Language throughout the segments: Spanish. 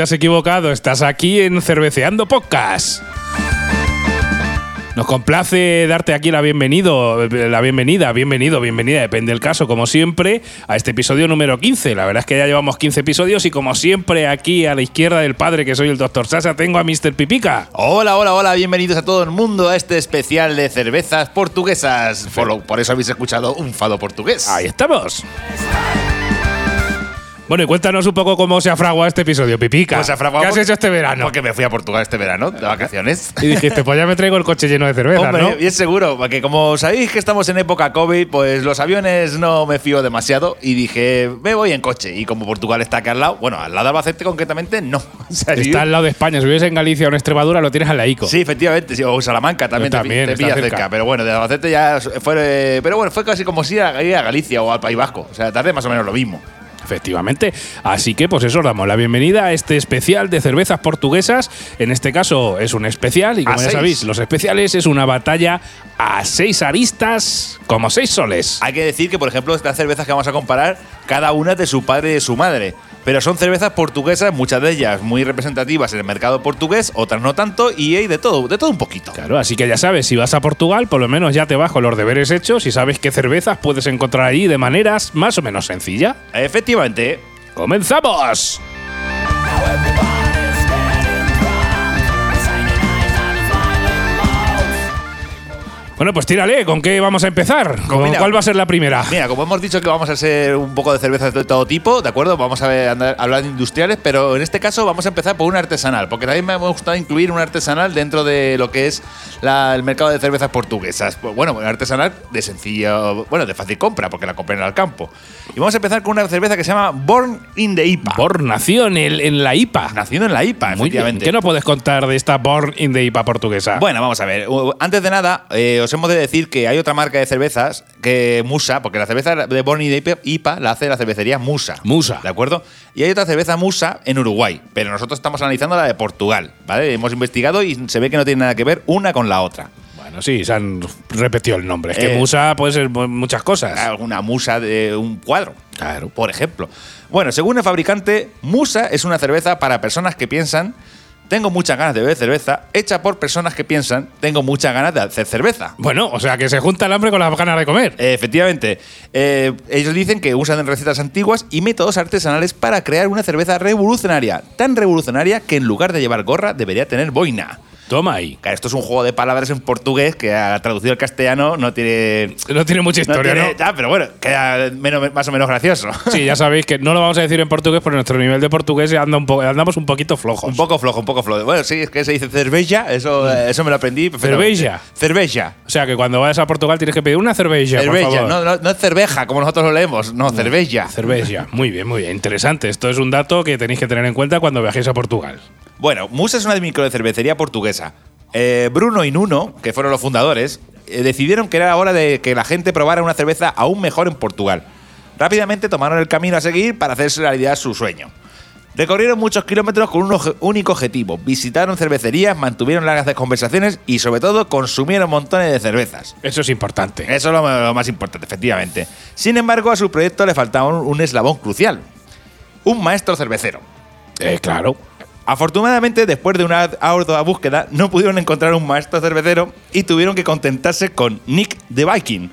te has equivocado. Estás aquí en Cerveceando Podcast. Nos complace darte aquí la bienvenido, la bienvenida, bienvenido, bienvenida, depende del caso, como siempre, a este episodio número 15. La verdad es que ya llevamos 15 episodios y como siempre aquí a la izquierda del padre, que soy el doctor Sasa, tengo a Mr. Pipica. Hola, hola, hola, bienvenidos a todo el mundo a este especial de cervezas portuguesas. Por, lo- por eso habéis escuchado un fado portugués. Ahí estamos. Bueno, y cuéntanos un poco cómo se ha fraguado este episodio, Pipica. Pues se ha fraguado ¿Qué has hecho este verano? Porque me fui a Portugal este verano, de vacaciones. Y dijiste, pues ya me traigo el coche lleno de cerveza, Hombre, ¿no? bien seguro, porque como sabéis que estamos en época COVID, pues los aviones no me fío demasiado y dije, me voy en coche. Y como Portugal está aquí al lado, bueno, al lado de Albacete concretamente, no. O sea, Está al lado de España. Si vives en Galicia o en Extremadura, lo tienes al laico. Sí, efectivamente, sí, o Salamanca también, te- también te, pilla cerca. cerca. Pero bueno, de Albacete ya fue. Pero bueno, fue casi como si ir a Galicia o al País Vasco. O sea, tarde más o menos lo mismo. Efectivamente. Así que, pues eso, os damos la bienvenida a este especial de cervezas portuguesas. En este caso es un especial y como A ya seis. sabéis, los especiales es una batalla a seis aristas como seis soles. Hay que decir que, por ejemplo, estas cervezas que vamos a comparar, cada una es de su padre y de su madre. Pero son cervezas portuguesas, muchas de ellas muy representativas en el mercado portugués, otras no tanto, y hay de todo, de todo un poquito. Claro, así que ya sabes, si vas a Portugal, por lo menos ya te vas con los deberes hechos y sabes qué cervezas puedes encontrar allí de maneras más o menos sencilla. Efectivamente. ¡Comenzamos! Bueno, pues tírale, ¿con qué vamos a empezar? ¿Con mira, ¿Cuál va a ser la primera? Mira, como hemos dicho que vamos a hacer un poco de cervezas de todo tipo, ¿de acuerdo? Vamos a ver- andar- hablar de industriales, pero en este caso vamos a empezar por una artesanal, porque también me ha gustado incluir una artesanal dentro de lo que es la- el mercado de cervezas portuguesas. Pues, Bueno, una artesanal de sencillo, bueno, de fácil compra, porque la compré en el campo. Y vamos a empezar con una cerveza que se llama Born in the IPA. Born nació en, el- en la IPA. Nacido en la IPA, Muy bien. efectivamente. ¿Qué no puedes contar de esta Born in the IPA portuguesa? Bueno, vamos a ver. Uh, Antes de nada, eh, os hemos de decir que hay otra marca de cervezas que Musa, porque la cerveza de Born y de IPA la hace la cervecería Musa. Musa. ¿De acuerdo? Y hay otra cerveza Musa en Uruguay, pero nosotros estamos analizando la de Portugal, ¿vale? Hemos investigado y se ve que no tiene nada que ver una con la otra. Bueno, sí, se han repetido el nombre. Es que Eh, Musa puede ser mu- muchas cosas. Alguna Musa de un cuadro. Claro. Por ejemplo. Bueno, según el fabricante, Musa es una cerveza para personas que piensan. Tengo muchas ganas de beber cerveza, hecha por personas que piensan, tengo muchas ganas de hacer cerveza. Bueno, o sea que se junta el hambre con las ganas de comer. Eh, Efectivamente, Eh, ellos dicen que usan recetas antiguas y métodos artesanales para crear una cerveza revolucionaria, tan revolucionaria que en lugar de llevar gorra debería tener boina. Toma ahí. Claro, Esto es un juego de palabras en portugués que a traducido al castellano no tiene... No tiene mucha historia, ¿no? tiene- pero bueno, queda menos- más o menos gracioso. Sí, ya sabéis que no lo vamos a decir en portugués porque nuestro nivel de portugués anda un po- andamos un poquito flojos. Un poco flojo, un poco flojo. Bueno, sí, es que se dice cerveza, eso, eh, eso me lo aprendí. Cerveza. Cerveza. O sea que cuando vayas a Portugal tienes que pedir una por Cerveza, favor. no, no, no es cerveja, como nosotros lo leemos, no, cerveza. Cerveza. Muy bien, muy bien. Interesante. Esto es un dato que tenéis que tener en cuenta cuando viajéis a Portugal. Bueno, Musa es una microcervecería portuguesa. Eh, Bruno y Nuno, que fueron los fundadores, eh, decidieron que era hora de que la gente probara una cerveza aún mejor en Portugal. Rápidamente tomaron el camino a seguir para hacerse realidad su sueño. Recorrieron muchos kilómetros con un único objetivo. Visitaron cervecerías, mantuvieron largas conversaciones y sobre todo consumieron montones de cervezas. Eso es importante. Eso es lo, lo más importante, efectivamente. Sin embargo, a su proyecto le faltaba un, un eslabón crucial. Un maestro cervecero. Eh, claro. Afortunadamente, después de una ardua búsqueda, no pudieron encontrar un maestro cervecero y tuvieron que contentarse con Nick the Viking.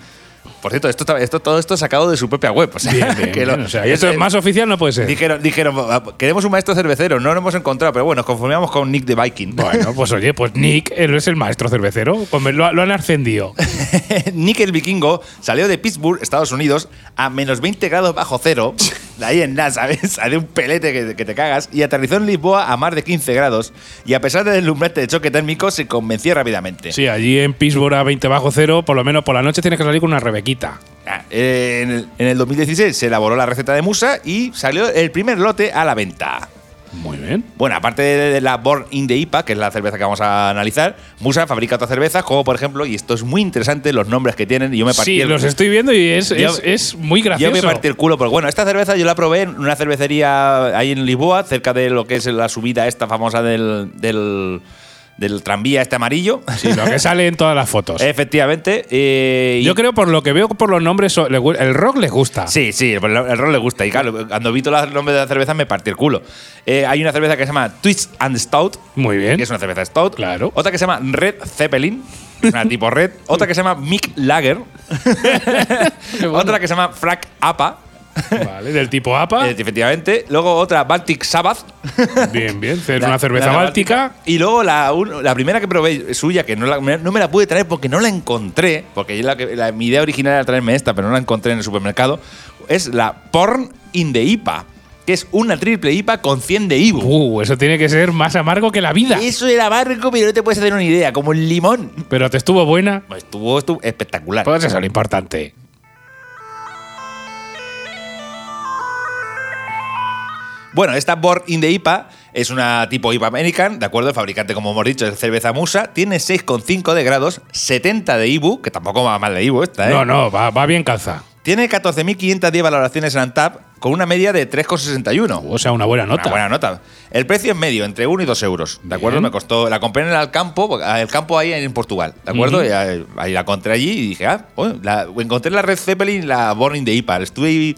Por cierto, esto, esto, todo esto es sacado de su propia web. O sea, Bien, bien, que lo- bien. O sea, esto es más oficial no puede ser. Dijeron, dijeron, queremos un maestro cervecero, no lo hemos encontrado, pero bueno, nos conformamos con Nick the Viking. Bueno, pues oye, pues Nick es el maestro cervecero. Pues lo, lo han ascendido. Nick el vikingo salió de Pittsburgh, Estados Unidos, a menos 20 grados bajo cero, de ahí en nada, ¿sabes? Salió un pelete que, que te cagas, y aterrizó en Lisboa a más de 15 grados, y a pesar del deslumbrante de choque térmico, se convenció rápidamente. Sí, allí en Pittsburgh a 20 bajo cero, por lo menos por la noche tienes que salir con una rebequita. Eh, En el, en el 2016 se elaboró la receta de Musa y salió el primer lote a la venta. Muy bien. Bueno, aparte de la Born in the IPA, que es la cerveza que vamos a analizar, Musa fabrica otras cervezas, como por ejemplo, y esto es muy interesante, los nombres que tienen, y yo me partí Sí, el- los estoy viendo y es, Yo- es, es muy Yo gracioso. me partí el culo, porque bueno, esta cerveza yo la probé en una cervecería ahí en Lisboa, cerca de lo que es la subida esta famosa del, del, del tranvía este amarillo. Sí, lo que sale en todas las fotos. Efectivamente. eh, y- Yo creo, por lo que veo por los nombres, el rock les gusta. Sí, sí, el, el rol le gusta. Y claro, cuando vi todos los nombres de la cerveza me partí el culo. Eh, hay una cerveza que se llama Twist and Stout, Muy bien. que es una cerveza Stout. Claro. Otra que se llama Red Zeppelin, una tipo Red. Otra que se llama Mick Lager. bueno. Otra que se llama Frack Apa, Vale, del tipo APA. eh, efectivamente. Luego otra Baltic Sabbath. bien, bien. Es una cerveza báltica. Y luego la, un- la primera que probé suya, que no, la- me- no me la pude traer porque no la encontré, porque yo la que- la- mi idea original era traerme esta, pero no la encontré en el supermercado, es la Porn in the IPA, que es una triple IPA con 100 de Ibu. Uh, eso tiene que ser más amargo que la vida. Eso era barco, pero no te puedes hacer una idea, como el limón. Pero te estuvo buena. Estuvo, estuvo espectacular. Pues eso es lo importante. Bueno, esta Born in the IPA es una tipo IPA American, ¿de acuerdo? El fabricante, como hemos dicho, es cerveza musa. Tiene 6,5 de grados, 70 de IBU, que tampoco va mal de IBU esta, ¿eh? No, no, va, va bien calza. Tiene 14.510 valoraciones en Antap, con una media de 3,61. O sea, una buena nota. Una buena nota. El precio es medio, entre 1 y 2 euros. ¿De acuerdo? Bien. Me costó. La compré en el campo, el campo ahí en Portugal. ¿De acuerdo? Y ahí, la encontré allí y dije, ah, bueno, la- encontré la Red Zeppelin y la Born in the IPA. Estuve ahí.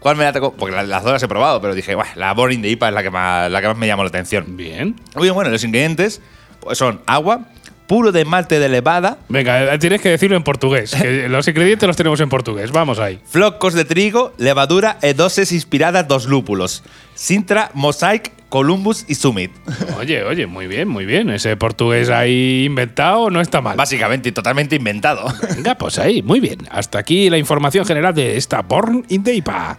¿Cuál me la tocó? Porque la- las dos las he probado, pero dije, "Buah, la Born in the IPA es la que más, la que más me llamó la atención. Bien. Muy bien, bueno, los ingredientes pues son agua, puro de malte de levada, Venga, eh, tienes que decirlo en portugués. que los ingredientes los tenemos en portugués. Vamos ahí. flocos de trigo, levadura e doses inspiradas dos lúpulos. Sintra, Mosaic, Columbus y Summit. Oye, oye, muy bien, muy bien. Ese portugués ahí inventado no está mal. Básicamente y totalmente inventado. Venga, pues ahí, muy bien. Hasta aquí la información general de esta Born in the IPA.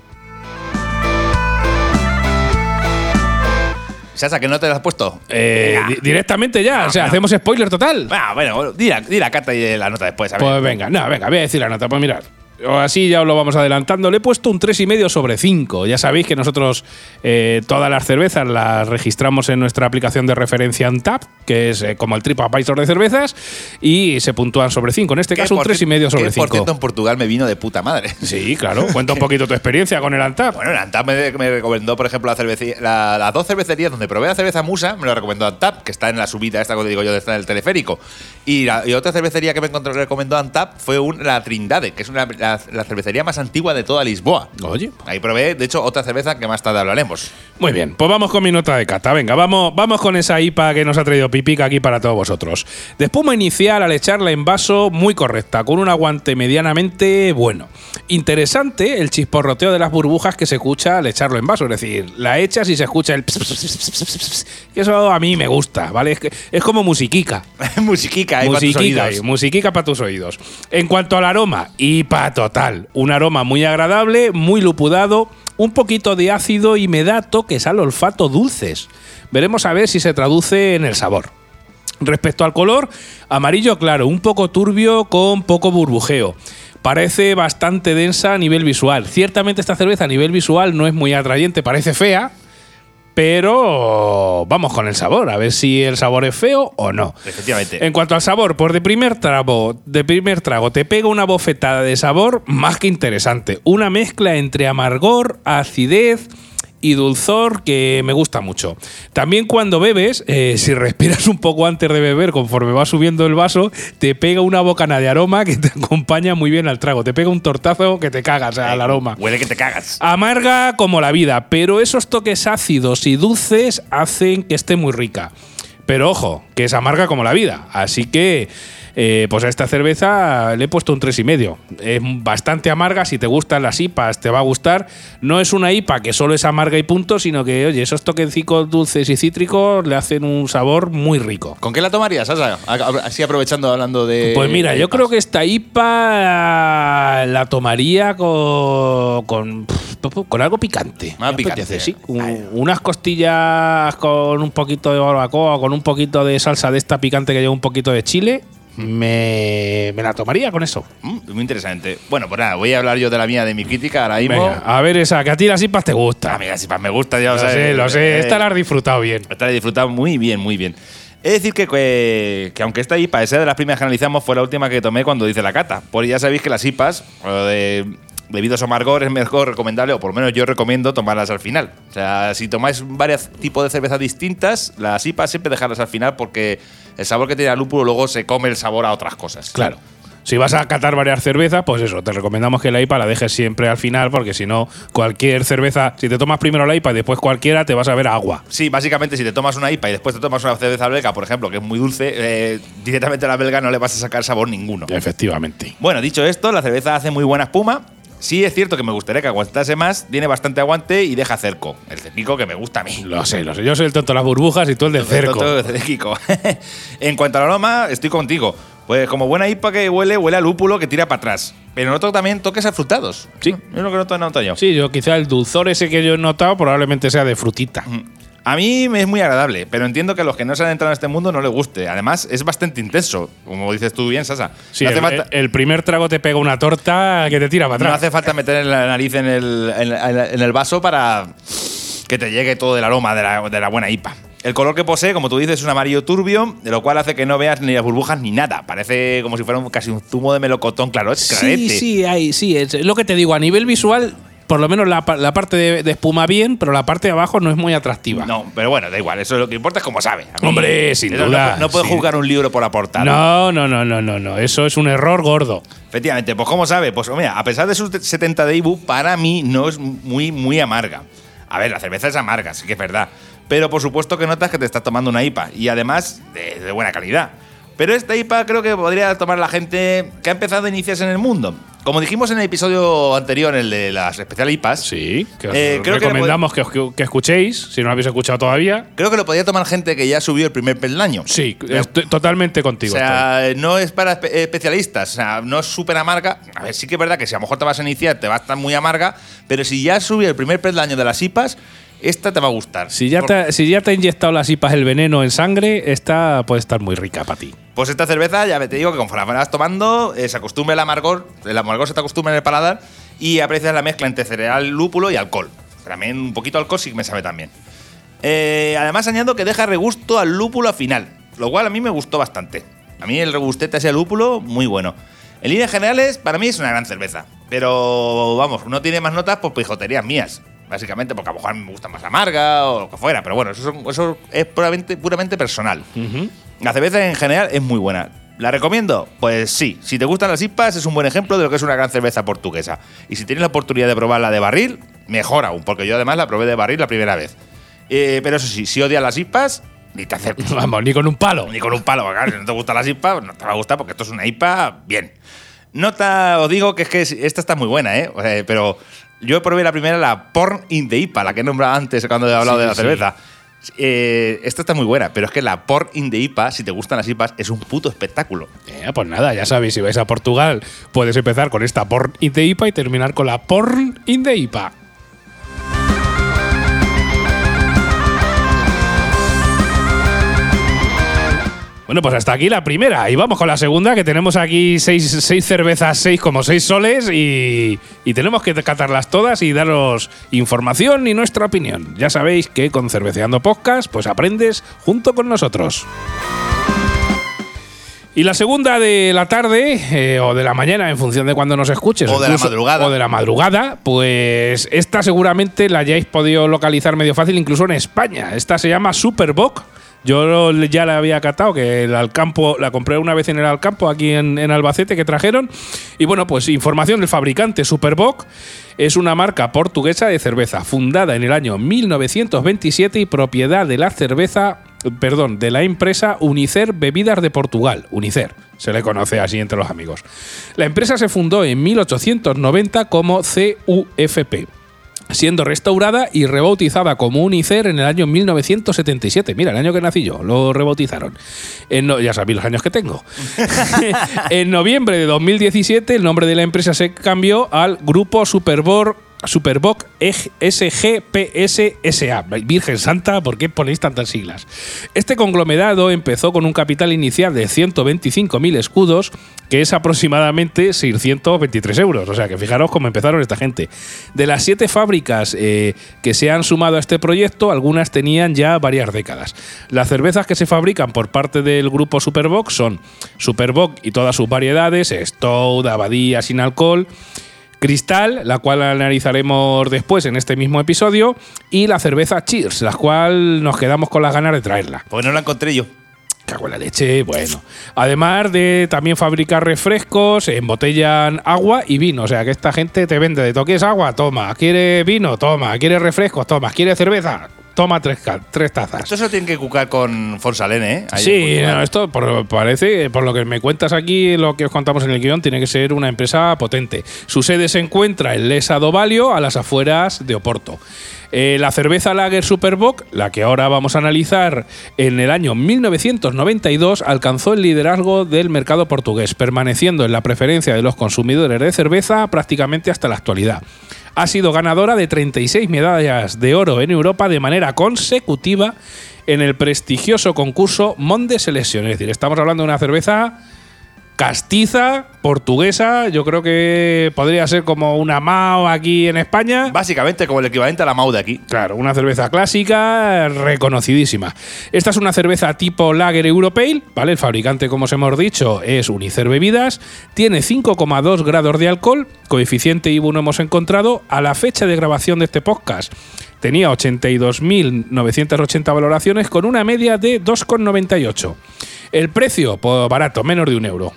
Sasa, que no te la has puesto? Eh, di- directamente ya, o sea, no. hacemos spoiler total. Ah, bueno, di la, di la carta y la nota después. a ver. Pues venga, no, venga, voy a decir la nota, pues mirad. Así ya os lo vamos adelantando. Le he puesto un 3,5 sobre 5. Ya sabéis que nosotros eh, todas las cervezas las registramos en nuestra aplicación de referencia Antap, que es eh, como el TripAdvisor de cervezas, y se puntúan sobre 5. En este Que, caso, un por 3,5 cier- sobre que, Por 5. cierto, en Portugal me vino de puta madre. Sí, claro. Cuenta un poquito tu experiencia con el Antap. Bueno, el Antap me, me recomendó, por ejemplo, la la- las dos cervecerías donde probé la cerveza Musa, me lo recomendó Antap, que está en la subida esta, como digo yo, está en el teleférico. Y, la- y otra cervecería que me recomendó Antap fue un- la Trindade, que es una, la, la cervecería más antigua de toda Lisboa. Oye, Ahí probé, de hecho, otra cerveza que más tarde hablaremos. Muy bien, pues vamos con mi nota de cata. Venga, vamos, vamos con esa IPA que nos ha traído Pipica aquí para todos vosotros. De espuma inicial al echarla en vaso, muy correcta, con un aguante medianamente bueno. Interesante el chisporroteo de las burbujas que se escucha al echarlo en vaso. Es decir, la echas y se escucha el. ps, ps, ps, ps, ps, ps, ps, que eso a mí me gusta, ¿vale? Es, que- es como musiquica. Musiquica, ahí para tus Musiquica, para tus oídos. En cuanto al aroma, IPA total. Un aroma muy agradable, muy lupudado, un poquito de ácido y me da toques al olfato dulces. Veremos a ver si se traduce en el sabor. Respecto al color, amarillo claro, un poco turbio con poco burbujeo. Parece bastante densa a nivel visual. Ciertamente esta cerveza a nivel visual no es muy atrayente, parece fea, pero vamos con el sabor, a ver si el sabor es feo o no. Efectivamente. En cuanto al sabor, pues de primer trago, de primer trago te pega una bofetada de sabor más que interesante. Una mezcla entre amargor, acidez y dulzor que me gusta mucho. También cuando bebes, eh, si respiras un poco antes de beber, conforme va subiendo el vaso, te pega una bocana de aroma que te acompaña muy bien al trago. Te pega un tortazo que te cagas al aroma. Huele que te cagas. Amarga como la vida, pero esos toques ácidos y dulces hacen que esté muy rica. Pero ojo, que es amarga como la vida. Así que, eh, pues a esta cerveza le he puesto un 3,5. Es bastante amarga. Si te gustan las IPAs, te va a gustar. No es una IPA que solo es amarga y punto, sino que, oye, esos toquecicos dulces y cítricos le hacen un sabor muy rico. ¿Con qué la tomarías, Sasa? Así aprovechando hablando de. Pues mira, yo creo que esta IPA la tomaría con, con, con algo picante. Más Me picante. apetece, sí. Un- unas costillas con un poquito de barbacoa, con un poquito de salsa de esta picante que lleva un poquito de chile. Me, me la tomaría con eso. Mm, muy interesante. Bueno, pues nada, voy a hablar yo de la mía, de mi crítica ahora mismo. Venga, a ver esa, que a ti las IPAs te gusta. Ah, mira, si más me gusta, ya lo sabes. sé, lo sé. Eh, Esta la has disfrutado bien. Esta la he disfrutado muy bien, muy bien. Es decir, que, que, que aunque esta IPA sea de las primeras que analizamos, fue la última que tomé cuando hice la cata. Porque ya sabéis que las IPAs, de, debido a su amargor, es mejor recomendable, o por lo menos yo recomiendo tomarlas al final. O sea, si tomáis varios tipos de cervezas distintas, las IPAs siempre dejarlas al final porque el sabor que tiene el lúpulo luego se come el sabor a otras cosas. Claro. Si vas a catar varias cervezas, pues eso, te recomendamos que la IPA la dejes siempre al final, porque si no, cualquier cerveza, si te tomas primero la IPA y después cualquiera, te vas a ver agua. Sí, básicamente si te tomas una IPA y después te tomas una cerveza belga, por ejemplo, que es muy dulce, eh, directamente a la belga no le vas a sacar sabor ninguno. Efectivamente. Bueno, dicho esto, la cerveza hace muy buena espuma. Sí es cierto que me gustaría que aguantase más, tiene bastante aguante y deja cerco. El cerquico que me gusta a mí. Lo sé, lo sé. Yo soy el tonto de las burbujas y tú el del cerco. Todo cerquico. en cuanto al aroma, estoy contigo. Pues como buena IPA que huele, huele a lúpulo que tira para atrás. Pero noto también toques afrutados. Sí. Es lo que noto, noto yo. Sí, yo quizá el dulzor ese que yo he notado probablemente sea de frutita. A mí me es muy agradable, pero entiendo que a los que no se han entrado en este mundo no les guste. Además, es bastante intenso, como dices tú bien, Sasa. Sí, no, hace el, falta, el primer trago te pega una torta que te tira para no atrás. hace falta meter la nariz en el, en, en el vaso para que te llegue todo el aroma de la, de la buena IPA. El color que posee, como tú dices, es un amarillo turbio, de lo cual hace que no veas ni las burbujas ni nada. Parece como si fuera un- casi un zumo de melocotón, claro, es Sí, clarete. sí, hay, sí, es lo que te digo, a nivel visual, por lo menos la, pa- la parte de, de espuma bien, pero la parte de abajo no es muy atractiva. No, pero bueno, da igual, eso es lo que importa es cómo sabe. Mí- Hombre, sin duda, No, no puedes sí. juzgar un libro por aportar. No, no, no, no, no, no. Eso es un error gordo. Efectivamente, pues ¿cómo sabe? Pues mira, a pesar de sus 70 de IBU, para mí no es muy, muy amarga. A ver, la cerveza es amarga, sí que es verdad. Pero por supuesto que notas que te estás tomando una IPA y además de, de buena calidad. Pero esta IPA creo que podría tomar la gente que ha empezado a iniciarse en el mundo. Como dijimos en el episodio anterior, el de las especial IPAs, Sí, que os Eh, creo que recomendamos que, os- que escuchéis, si no lo habéis escuchado todavía. creo que lo podría tomar gente que ya subió el primer peldaño. Sí, estoy totalmente O contigo. sea, no es para espe- especialistas, o sea, no es súper amarga. A ver, sí que es verdad que si a lo mejor te vas a iniciar te va a estar muy amarga, pero si ya subido el primer peldaño de las IPAs, esta te va a gustar. Si ya, te, si ya te ha inyectado las IPAs el veneno en sangre, esta puede estar muy rica para ti. Pues esta cerveza, ya te digo que conforme la vas tomando, eh, se acostumbra el amargor, el amargor se te acostumbra en el paladar y aprecias la mezcla entre cereal, lúpulo y alcohol. También un poquito de alcohol sí que me sabe también. Eh, además añado que deja regusto al lúpulo al final, lo cual a mí me gustó bastante. A mí el regustete ese al lúpulo, muy bueno. En líneas generales, para mí es una gran cerveza. Pero vamos, no tiene más notas por pijoterías mías. Básicamente porque a lo mejor me gusta más amarga o lo que fuera. Pero bueno, eso, es puramente, puramente personal. La cerveza en general es muy buena. ¿La recomiendo? Pues sí. Si te gustan las IPAs, es un buen ejemplo de lo que es una gran cerveza portuguesa. Y si tienes la oportunidad de probarla de barril, mejor aún, porque yo además la probé de barril la primera vez. Eh, pero eso sí, si odias las IPAs, ni te acerques. Vamos, ni con un palo. Ni con un palo, claro, si no te gustan las IPA, no te va a gustar porque esto es una IPA bien. Nota, os digo que es que esta está muy buena, ¿eh? O sea, pero yo probé la primera, la Porn in the IPA, la que he nombrado antes cuando he hablado Sí, de la sí. cerveza. Eh, esta está muy buena, pero es que la Porn in the IPA, si te gustan las IPAs, es un puto espectáculo. Eh, pues nada, ya sabéis, si vais a Portugal, puedes empezar con esta Porn in the IPA y terminar con la Porn in the IPA. Bueno, pues hasta aquí la primera. Y vamos con la segunda, que tenemos aquí seis, seis cervezas, seis como seis soles, y, y tenemos que catarlas todas y daros información y nuestra opinión. Ya sabéis que con Cerveceando Podcast, pues aprendes junto con nosotros. Y la segunda de la tarde eh, o de la mañana, en función de cuando nos escuches. O de la madrugada. O de la madrugada, pues esta seguramente la hayáis podido localizar medio fácil, incluso en España. Esta se llama Superboc. Yo ya la había catado, que el Alcampo, la compré una vez en el Alcampo, aquí en, en Albacete, que trajeron. Y bueno, pues información del fabricante Superboc. Es una marca portuguesa de cerveza, fundada en el año 1927 y propiedad de la cerveza, perdón, de la empresa Unicer Bebidas de Portugal. Unicer, se le conoce así entre los amigos. La empresa se fundó en 1890 como CUFP siendo restaurada y rebautizada como Unicer en el año 1977. Mira, el año que nací yo, lo rebautizaron. En ya sabéis los años que tengo. en noviembre de 2017, el nombre de la empresa se cambió al Grupo Superbor. Superboc SGPS-SA. Virgen Santa, ¿por qué ponéis tantas siglas? Este conglomerado empezó con un capital inicial de 125.000 escudos, que es aproximadamente 623 euros. O sea que fijaros cómo empezaron esta gente. De las siete fábricas eh, que se han sumado a este proyecto, algunas tenían ya varias décadas. Las cervezas que se fabrican por parte del grupo Superboc son Superboc y todas sus variedades, Stout, Abadía sin alcohol. Cristal, la cual analizaremos después en este mismo episodio, y la cerveza Cheers, la cual nos quedamos con las ganas de traerla. Porque no la encontré yo. Cago en la leche, bueno. Además de también fabricar refrescos, embotellan agua y vino. O sea que esta gente te vende de toques agua, toma. ¿Quiere vino? Toma. ¿Quiere refrescos? Toma. ¿Quiere cerveza? Toma tres, tres tazas. Esto se lo tienen que cucar con Fonsalene, ¿eh? Ahí Sí, no, esto por- parece, por lo que me cuentas aquí, lo que os contamos en el guion, tiene que ser una empresa potente. Su sede se encuentra en Lesa do Valio, a las afueras de Oporto. Eh, la cerveza Lager Superbock, la que ahora vamos a analizar en el año 1992, alcanzó el liderazgo del mercado portugués, permaneciendo en la preferencia de los consumidores de cerveza prácticamente hasta la actualidad. Ha sido ganadora de 36 medallas de oro en Europa de manera consecutiva en el prestigioso concurso Monde Selection. Es decir, estamos hablando de una cerveza castiza, portuguesa. Yo creo que podría ser como una Mao aquí en España. Básicamente como el equivalente a la Mau de aquí. Claro, una cerveza clásica reconocidísima. Esta es una cerveza tipo Lager Europale, ¿vale? El fabricante, como os hemos dicho, es Unicer Bebidas. Tiene 5,2 grados de alcohol, coeficiente IBU no hemos encontrado. A la fecha de grabación de este podcast tenía 82.980 valoraciones con una media de 2,98. El precio, pues barato, menos de un euro.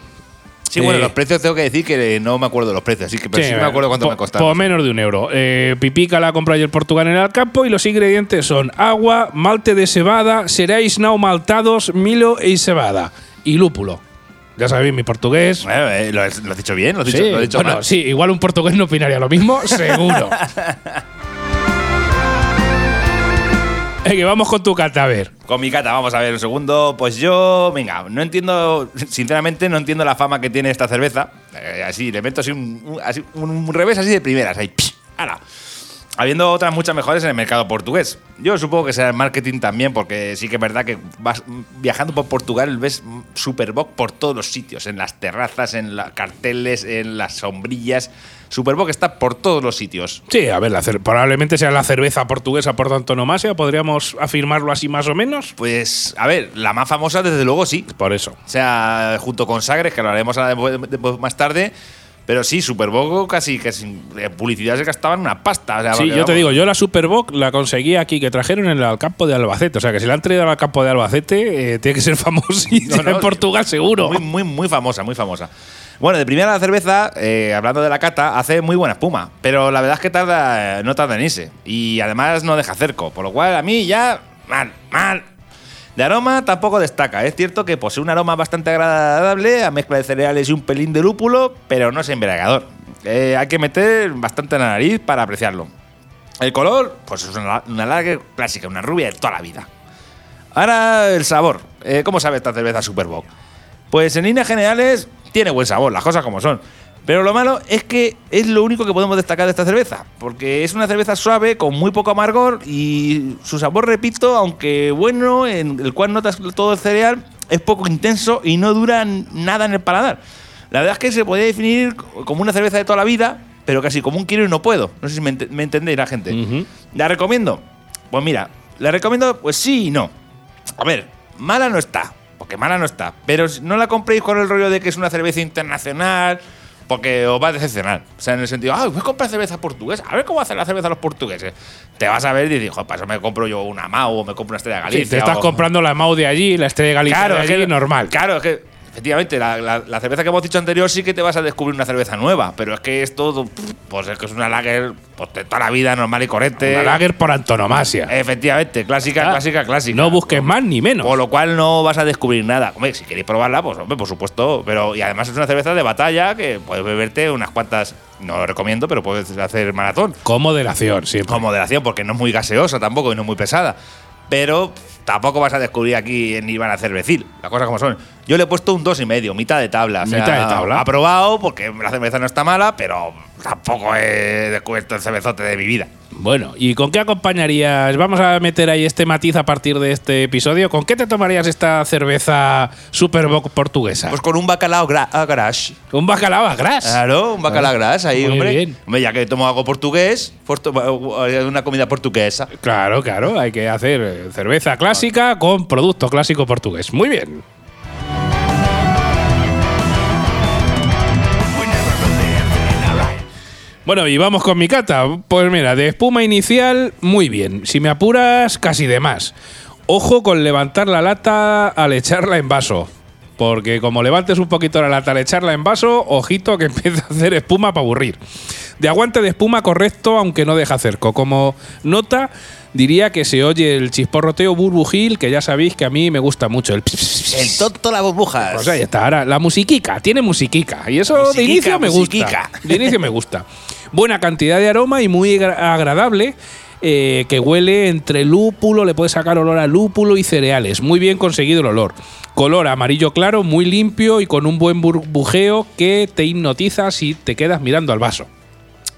Sí, bueno, los precios tengo que decir que no me acuerdo de los precios, así que pero sí, me acuerdo cuánto po- me costaron. Por menos de un euro. Eh, pipica la compré yo en Portugal en el campo y los ingredientes son agua, malte de cebada, seréis now maltados, milo y cebada. Y lúpulo. Ya sabéis, mi portugués. Bueno, eh, lo, has, lo has dicho bien, lo has Sí, dicho, lo has dicho bueno, mal. sí, igual un portugués no opinaría lo mismo, seguro. Que vamos con tu cata, a ver. Con mi cata, vamos a ver un segundo. Pues yo, venga, no entiendo, sinceramente, no entiendo la fama que tiene esta cerveza. Eh, así, le meto así un, un- así un- revés así de primeras. Ahí, ¡pish! ¡Hala! Habiendo otras muchas mejores en el mercado portugués. Yo supongo que será el marketing también, porque sí que es verdad que vas viajando por Portugal ves Superboc por todos los sitios, en las terrazas, en los carteles, en las sombrillas. Superboc está por todos los sitios. Sí, a ver, la probablemente sea la cerveza portuguesa por antonomasia, podríamos afirmarlo así más o menos. Pues, a ver, la más famosa desde luego sí. Por eso. O sea, junto con Sagres, que después más tarde. Pero sí, Superboc casi que sin publicidad se gastaban una pasta. o sea, Sí, yo te digo, yo la Superboc la conseguí aquí, que trajeron en el campo de Albacete. O sea, que si la han traído al campo de Albacete, eh, tiene que ser famosísima No, no, en Portugal, seguro. Muy, muy, muy famosa, muy famosa. Bueno, de primera la cerveza, eh, hablando de la cata, hace muy buena espuma. Pero la verdad es que tarda, eh, no tarda en irse. Y además no deja cerco. Por lo cual, a mí ya, mal, mal. De aroma tampoco destaca. Es cierto que posee un aroma bastante agradable, a mezcla de cereales y un pelín de lúpulo, pero no es embriagador. Eh, hay que meter bastante en la nariz para apreciarlo. El color, pues es una, lager clásica, una rubia de toda la vida. Ahora el sabor. ¿Cómo sabe esta cerveza Superboc? Pues en líneas generales tiene buen sabor, las cosas como son. Pero lo malo es que es lo único que podemos destacar de esta cerveza, porque es una cerveza suave, con muy poco amargor y su sabor, repito, aunque bueno, en el cual notas todo el cereal, es poco intenso y no dura nada en el paladar. La verdad es que se podría definir como una cerveza de toda la vida, pero casi como un quiero y no puedo. No sé si me, ent- me entendéis la gente. ¿La recomiendo? Pues mira, la recomiendo pues sí y no. A ver, mala no está, porque mala no está. Pero no la compréis con el rollo de que es una cerveza internacional, porque os va a decepcionar. O sea, en el sentido, ah, voy a comprar cerveza portuguesa, a ver cómo hacen la cerveza los portugueses. Te vas a ver y dices, para eso me compro yo una Mau o me compro una estrella de Galicia. Sí, te estás o- comprando la Mau de allí, la Estrella de Galicia Claro, de es allí, que, normal. Claro, es que efectivamente la, la- la cerveza que hemos dicho anterior sí que te vas a descubrir una cerveza nueva, pero es que esto, pues es que es una lager pues, de toda la vida normal y corriente. Una lager por antonomasia. Efectivamente, clásica, clásica, clásica. No busques más ni menos. Por lo cual no vas a descubrir nada. Hombre, si queréis probarla, pues hombre, por supuesto. Pero, y además es una cerveza de batalla que puedes beberte unas cuantas. No lo recomiendo, pero puedes hacer maratón. Con moderación, siempre. Con moderación, porque no es muy gaseosa tampoco y no es muy pesada. Pero tampoco vas a descubrir aquí en Ivana Cervecil. Las cosas como son. Yo le he puesto un dos y medio, mitad de tabla. O sea, Mitad de tabla. Aprobado, porque la cerveza no está mala, pero tampoco he descubierto el cervezote de mi vida. Bueno, ¿y con qué acompañarías? Vamos a meter ahí este matiz a partir de este episodio. ¿Con qué te tomarías esta cerveza Superboc portuguesa? Pues con un bacalao gra- a gras. un bacalao a gras. Claro, un bacalao gras ahí, Muy hombre. bien. Hombre, ya que tomo algo portugués, portu- una comida portuguesa. Claro, claro, hay que hacer eh, cerveza con producto clásico portugués. Muy bien. Bueno, y vamos con mi cata. Pues mira, de espuma inicial, muy bien. Si me apuras, casi de más. Ojo con levantar la lata al echarla en vaso. Porque como levantes un poquito la lata al echarla en vaso, ojito que empieza a hacer espuma para aburrir. De aguante de espuma correcto, aunque no deja cerco. Como nota, diría que se oye el chisporroteo burbujil, que ya sabéis que a mí me gusta mucho. El, El tonto la burbujas. pues ahí está, ahora la musiquica, tiene musiquica. Y eso de inicio me musiquica. gusta. De inicio me gusta. Buena cantidad de aroma y muy agra- agradable. eh, que huele entre lúpulo, le puede sacar olor a lúpulo y cereales. Muy bien conseguido el olor. Color amarillo claro, muy limpio y con un buen burbujeo que te hipnotiza si te quedas mirando al vaso.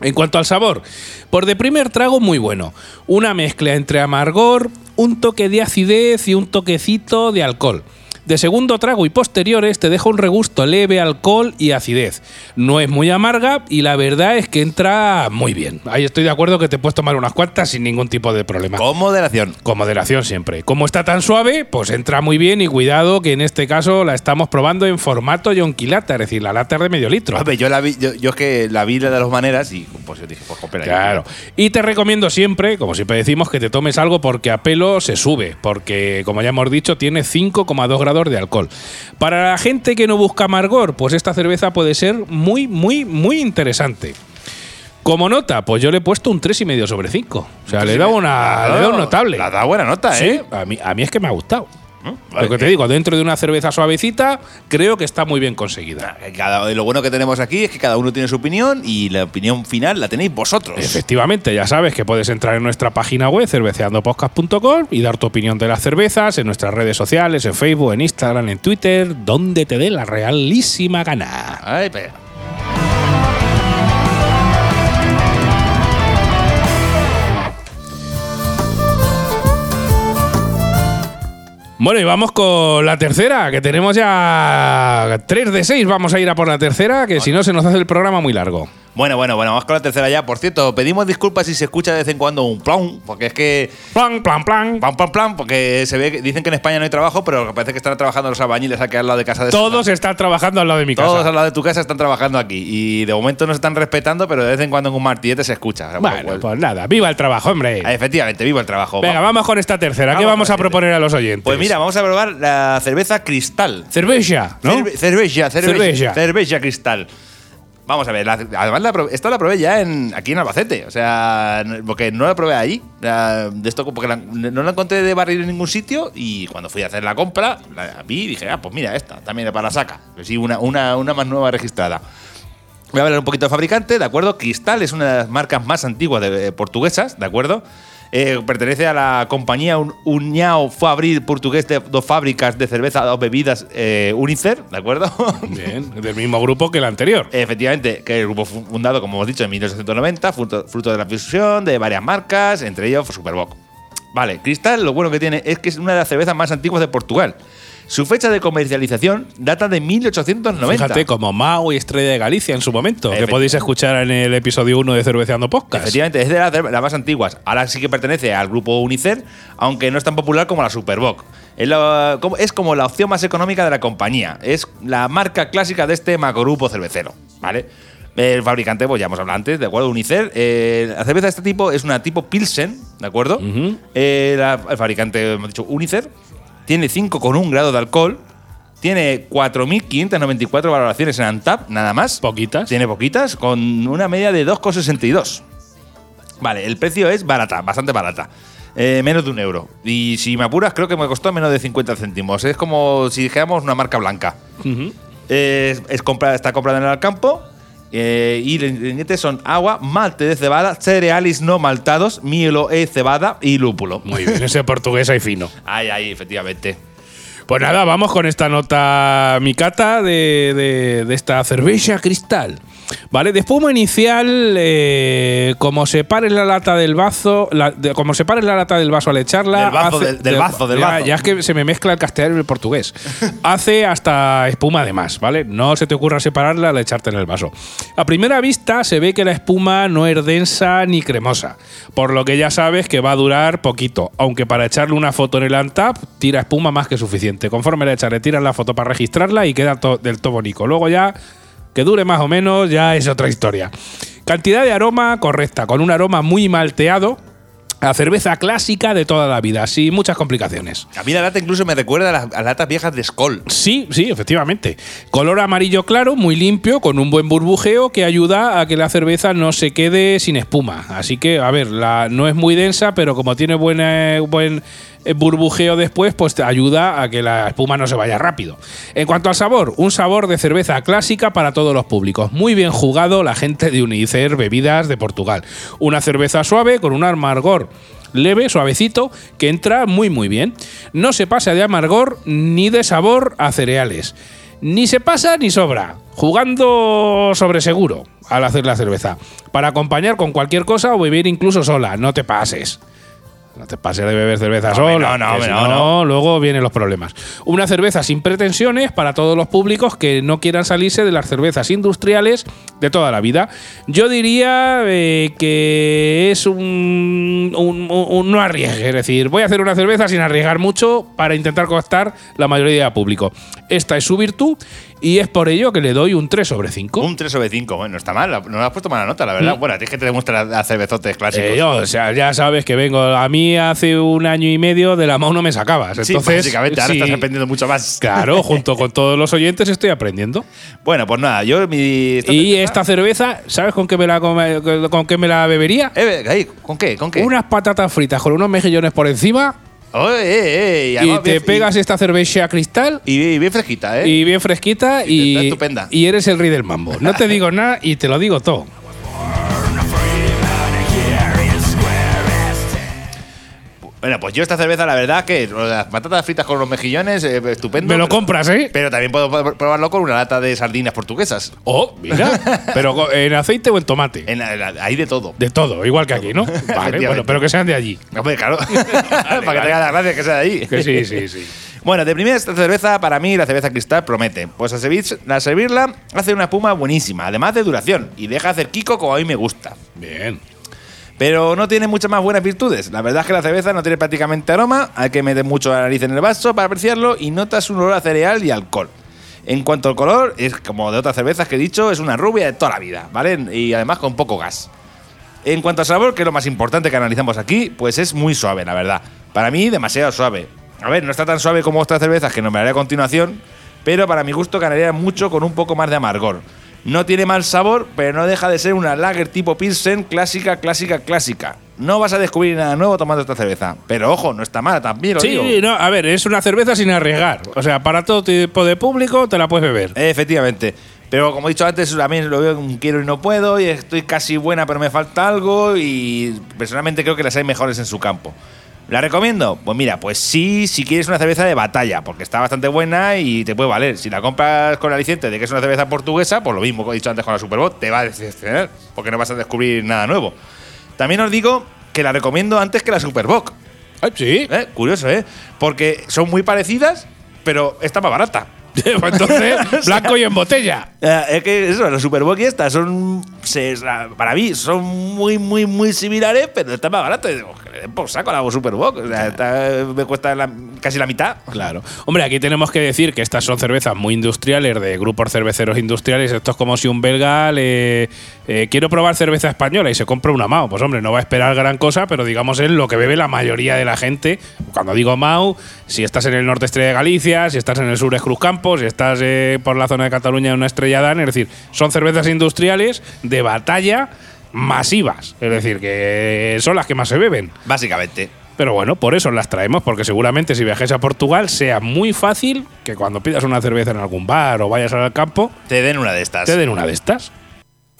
En cuanto al sabor, por de primer trago muy bueno. Una mezcla entre amargor, un toque de acidez y un toquecito de alcohol. De segundo trago y posteriores te deja un regusto leve, alcohol y acidez. No es muy amarga y la verdad es que entra muy bien. Ahí estoy de acuerdo que te puedes tomar unas cuantas sin ningún tipo de problema. Con moderación. Con moderación siempre. Como está tan suave, pues entra muy bien y cuidado que en este caso la estamos probando en formato yonquilata, es decir, la lata de medio litro. Hombre, yo, la vi, yo, yo es que la vi de las maneras y pues yo dije, pues cómprala. Claro. Y te recomiendo siempre, como siempre decimos, que te tomes algo porque a pelo se sube, porque como ya hemos dicho, tiene 5,2 grados de alcohol. Para la gente que no busca amargor, pues esta cerveza puede ser muy, muy, muy interesante. Como nota, pues yo le he puesto un 3,5 sobre 5. O sea, le he dado una, le he dado un notable. La da buena nota, Sí, ¿eh? a mí, a mí es que me ha gustado. Lo que te digo, dentro de una cerveza suavecita, creo que está muy bien conseguida. Cada- lo bueno que tenemos aquí es que cada uno tiene su opinión y la opinión final la tenéis vosotros. Efectivamente, ya sabes que puedes entrar en nuestra página web cerveceandopodcast.com y dar tu opinión de las cervezas en nuestras redes sociales, en Facebook, en Instagram, en Twitter, donde te dé la realísima gana. Ay, pero- Bueno, y vamos con la tercera, que tenemos ya 3 de 6. Vamos a ir a por la tercera, que si no se nos hace el programa muy largo. Bueno, bueno, bueno, vamos con la tercera ya. Por cierto, pedimos disculpas si se escucha de vez en cuando un plom, porque es que. Plan, plan, plan. Pam, pam, pam, porque se ve que dicen que en España no hay trabajo, pero parece que están trabajando los albañiles aquí al lado de casa de Todos están trabajando al lado de mi casa. Todos al lado de tu casa están trabajando aquí. Y de momento no se están respetando, pero de vez en cuando en un martillete se escucha. O sea, Bueno, pues- pues nada, viva el trabajo, hombre. Ah, Efectivamente, vivo el trabajo. Venga, vamos con esta tercera. ¿Qué Vamos a proponer a los oyentes? Pues mira, vamos a probar la cerveza cristal. cerveza, ¿no? Cerve- cerveza, cerveza, Cerveza. cerveza cristal. Vamos a ver, además la esta la probé ya en, aquí en Albacete, o sea, porque no la probé esto porque no la encontré de barril en ningún sitio y cuando fui a hacer la compra, la vi y dije, ah, pues mira, esta también para la saca, pues sí, una, una, más nueva registrada. Voy a hablar un poquito del fabricante, ¿de acuerdo? Cristal es una de las marcas más antiguas de portuguesas, ¿de acuerdo? Eh, pertenece a la compañía Un- União Fabril portugués de dos fábricas de cerveza o bebidas eh, Unicer, ¿de acuerdo? Bien, del mismo grupo que el anterior. Efectivamente, que el grupo fu- fundado, como hemos dicho, en 1890, fruto, fruto de la fusión de varias marcas, entre ellos Superboc. Vale, Cristal lo bueno que tiene es que es una de las cervezas más antiguas de Portugal. Su fecha de comercialización data de 1890. Fíjate, como Mau y Estrella de Galicia en su momento, que podéis escuchar en el episodio 1 de Cerveceando Podcast. Efectivamente, es de las, de las más antiguas. Ahora sí que pertenece al grupo Unicer, aunque no es tan popular como la Superboc. Es, la- como- es como la opción más económica de la compañía. Es la marca clásica de este macrogrupo cervecero. ¿Vale? El fabricante, pues ya hemos hablado antes, ¿de acuerdo? Unicer. eh, la cerveza de este tipo es una tipo Pilsen, ¿de acuerdo? Eh, la- el fabricante, hemos dicho, Unicer. Tiene 5,1 grado de alcohol. Tiene 4.594 valoraciones en Antap, nada más. Poquitas. Tiene poquitas, con una media de 2,62. Vale, el precio es barata, bastante barata. Eh, menos de un euro. Y si me apuras, creo que me costó menos de 50 céntimos. Es como si dijéramos una marca blanca. Es compra- está comprada en el campo. Eh, y los ingredientes son agua, malte de cebada, cereales no maltados, mielo e cebada y lúpulo. Muy bien, ese portugués ahí fino. Ahí, ahí, efectivamente. Pues nada, vamos con esta nota micata de, de, de esta cerveza cristal. ¿Vale? De espuma inicial, eh, como separe la lata del vaso, la- de- como separe la lata del vaso al echarla. Del bazo, del- del bazo, del ya, es que se me mezcla el castellano y el portugués. hace hasta espuma de más, ¿vale? No se te ocurra separarla al echarte en el vaso. A primera vista se ve que la espuma no es densa ni cremosa, por lo que ya sabes que va a durar poquito, aunque para echarle una foto en el Antap tira espuma más que suficiente. Conforme la echas, le tiras la foto para registrarla y queda to- del todo bonito. Luego ya, que dure más o menos, ya es otra historia. Cantidad de aroma correcta, con un aroma muy malteado La cerveza clásica de toda la vida, sin muchas complicaciones. A mí la lata incluso me recuerda a las, a latas viejas de Skoll. Sí, sí, efectivamente. Color amarillo claro, muy limpio, con un buen burbujeo que ayuda a que la cerveza no se quede sin espuma. Así que, a ver, la, no es muy densa, pero como tiene buena, buen burbujeo después, pues te ayuda a que la espuma no se vaya rápido. En cuanto al sabor, un sabor de cerveza clásica para todos los públicos. Muy bien jugado la gente de Unicer Bebidas de Portugal. Una cerveza suave con un amargor leve, suavecito, que entra muy muy bien. No se pasa de amargor ni de sabor a cereales. Ni se pasa ni sobra, jugando sobre seguro al hacer la cerveza. Para acompañar con cualquier cosa o beber incluso sola, no te pases. No te pases de beber cerveza No, sola. no, no, no, no, luego vienen los problemas. Una cerveza sin pretensiones para todos los públicos que no quieran salirse de las cervezas industriales de toda la vida. Yo diría eh, que es un, un- un- un no arriesgue. Es decir, voy a hacer una cerveza sin arriesgar mucho para intentar captar la mayoría del público. Esta es su virtud y es por ello que le doy un 3 sobre 5. Un 3 sobre 5. Bueno, no está mal. No le has puesto mala nota, la verdad. Mm. Bueno, a ti es que te demuestra las cervezotes clásicos. Eh, yo, o sea, ya sabes que vengo. A mí hace un año y medio de la mano no me sacabas. sí, Entonces, básicamente. Ahora sí, estás aprendiendo mucho más. Claro, junto con todos los oyentes estoy aprendiendo. Bueno, pues nada, yo mi. Y esta cerveza, ¿sabes con qué me la, come- con qué me la bebería? Eh, ¿Con qué? ¿Con qué? Unas patatas fritas con unos mejillones por encima Oh, eh, eh, y te bien- pegas esta cerveza cristal Y, y bien fresquita, ¿eh? y bien fresquita y, estupenda. y eres el rey del mambo. No te digo nada y te lo digo todo. Bueno, pues yo esta cerveza, la verdad, que las patatas fritas con los mejillones, eh, estupendo. Me lo pero- compras, ¿eh? Pero también puedo pro- probarlo con una lata de sardinas portuguesas. Oh, mira. Pero en aceite o en tomate. En hay de todo. De todo, igual que aquí, ¿no? Vale, bueno, pero que sean de allí. Hombre, claro. Para que vale. tenga la gracia que sea de ahí. Que sí, sí, sí. Bueno, de primera esta cerveza, para mí, la cerveza cristal promete. Pues a, servir- a servirla hace una espuma buenísima, además de duración, y deja hacer Kiko como a mí me gusta. Bien. Pero no tiene muchas más buenas virtudes. La verdad es que la cerveza no tiene prácticamente aroma, hay que meter mucho la nariz en el vaso para apreciarlo y notas un olor a cereal y alcohol. En cuanto al color, es como de otras cervezas que he dicho, es una rubia de toda la vida, ¿vale? Y además con poco gas. En cuanto al sabor, que es lo más importante que analizamos aquí, pues es muy suave, la verdad. Para mí, demasiado suave. A ver, no está tan suave como otras cervezas que nombraré a continuación, pero para mi gusto ganaría mucho con un poco más de amargor. No tiene mal sabor, pero no deja de ser una lager tipo Pilsen clásica, clásica, clásica. No vas a descubrir nada nuevo tomando esta cerveza. Pero ojo, no está mala también, lo Sí, digo. no, a ver, es una cerveza sin arriesgar. O sea, para todo tipo de público te la puedes beber. Efectivamente. Pero como he dicho antes, también lo veo un quiero y no puedo, y estoy casi buena, pero me falta algo, y personalmente creo que las hay mejores en su campo. ¿La recomiendo? Pues mira, pues sí, si quieres una cerveza de batalla, porque está bastante buena y te puede valer. Si la compras con aliciente de que es una cerveza portuguesa, pues lo mismo que he dicho antes con la Superbot, te va a decepcionar, porque no vas a descubrir nada nuevo. También os digo que la recomiendo antes que la Superboc. Ay, sí. ¿eh? Curioso, ¿eh? Porque son muy parecidas, pero está más barata. Pues Entonces, blanco y en botella. Eh, es que eso, los Superboc y estas son. se- para mí son muy, muy, muy similares, pero están más baratos. Y digo, por saco la Superboc. O sea, está- me cuesta la- casi la mitad. Claro. Hombre, aquí tenemos que decir que estas son cervezas muy industriales, de grupos cerveceros industriales. Esto es como si un belga le. eh, quiero probar cerveza española y se compra una Mao. Pues hombre, no va a esperar gran cosa, pero digamos es lo que bebe la mayoría de la gente. Cuando digo Mao, si estás en el norte de Galicia, si estás en el sur es Cruz Si estás eh, por la zona de Cataluña en una estrella Dan, es decir, son cervezas industriales de batalla masivas. Es decir, que son las que más se beben. Básicamente. Pero bueno, por eso las traemos, porque seguramente si viajes a Portugal sea muy fácil que cuando pidas una cerveza en algún bar o vayas al campo, Te den una de estas. te den una de estas.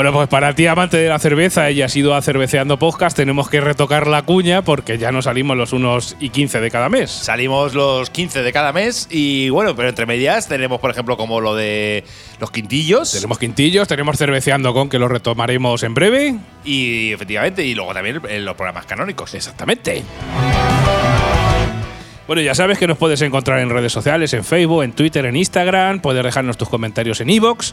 Bueno, pues para ti, amante de la cerveza, ella ha sido a Cerveceando Podcast, tenemos que retocar la cuña porque ya no salimos los unos y 15 de cada mes. Salimos los 15 de cada mes y bueno, pero entre medias tenemos, por ejemplo, como lo de los quintillos. Tenemos quintillos, tenemos Cerveceando con que lo retomaremos en breve. Y efectivamente, y luego también en los programas canónicos. Exactamente. Bueno, ya sabes que nos puedes encontrar en redes sociales, en Facebook, en Twitter, en Instagram, puedes dejarnos tus comentarios en iVoox.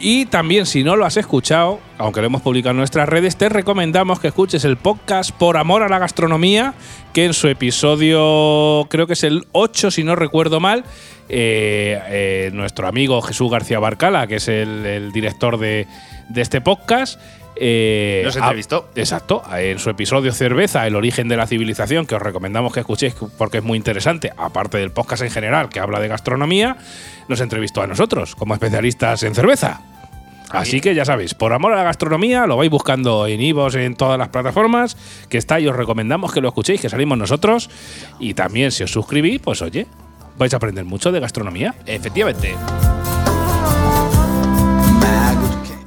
Y también si no lo has escuchado, aunque lo hemos publicado en nuestras redes, te recomendamos que escuches el podcast Por Amor a la Gastronomía, que en su episodio, creo que es el 8 si no recuerdo mal, eh, eh, nuestro amigo Jesús García Barcala, que es el, director de este podcast, eh, Nos entrevistó. exacto, en su episodio Cerveza, el origen de la civilización, que os recomendamos que escuchéis porque es muy interesante, aparte del podcast en general que habla de gastronomía, nos entrevistó a nosotros como especialistas en cerveza. Así que ya sabéis, por amor a la gastronomía, lo vais buscando en Ivos, en todas las plataformas, que está y os recomendamos que lo escuchéis, que salimos nosotros. Y también si os suscribís, pues oye, vais a aprender mucho de gastronomía. Efectivamente.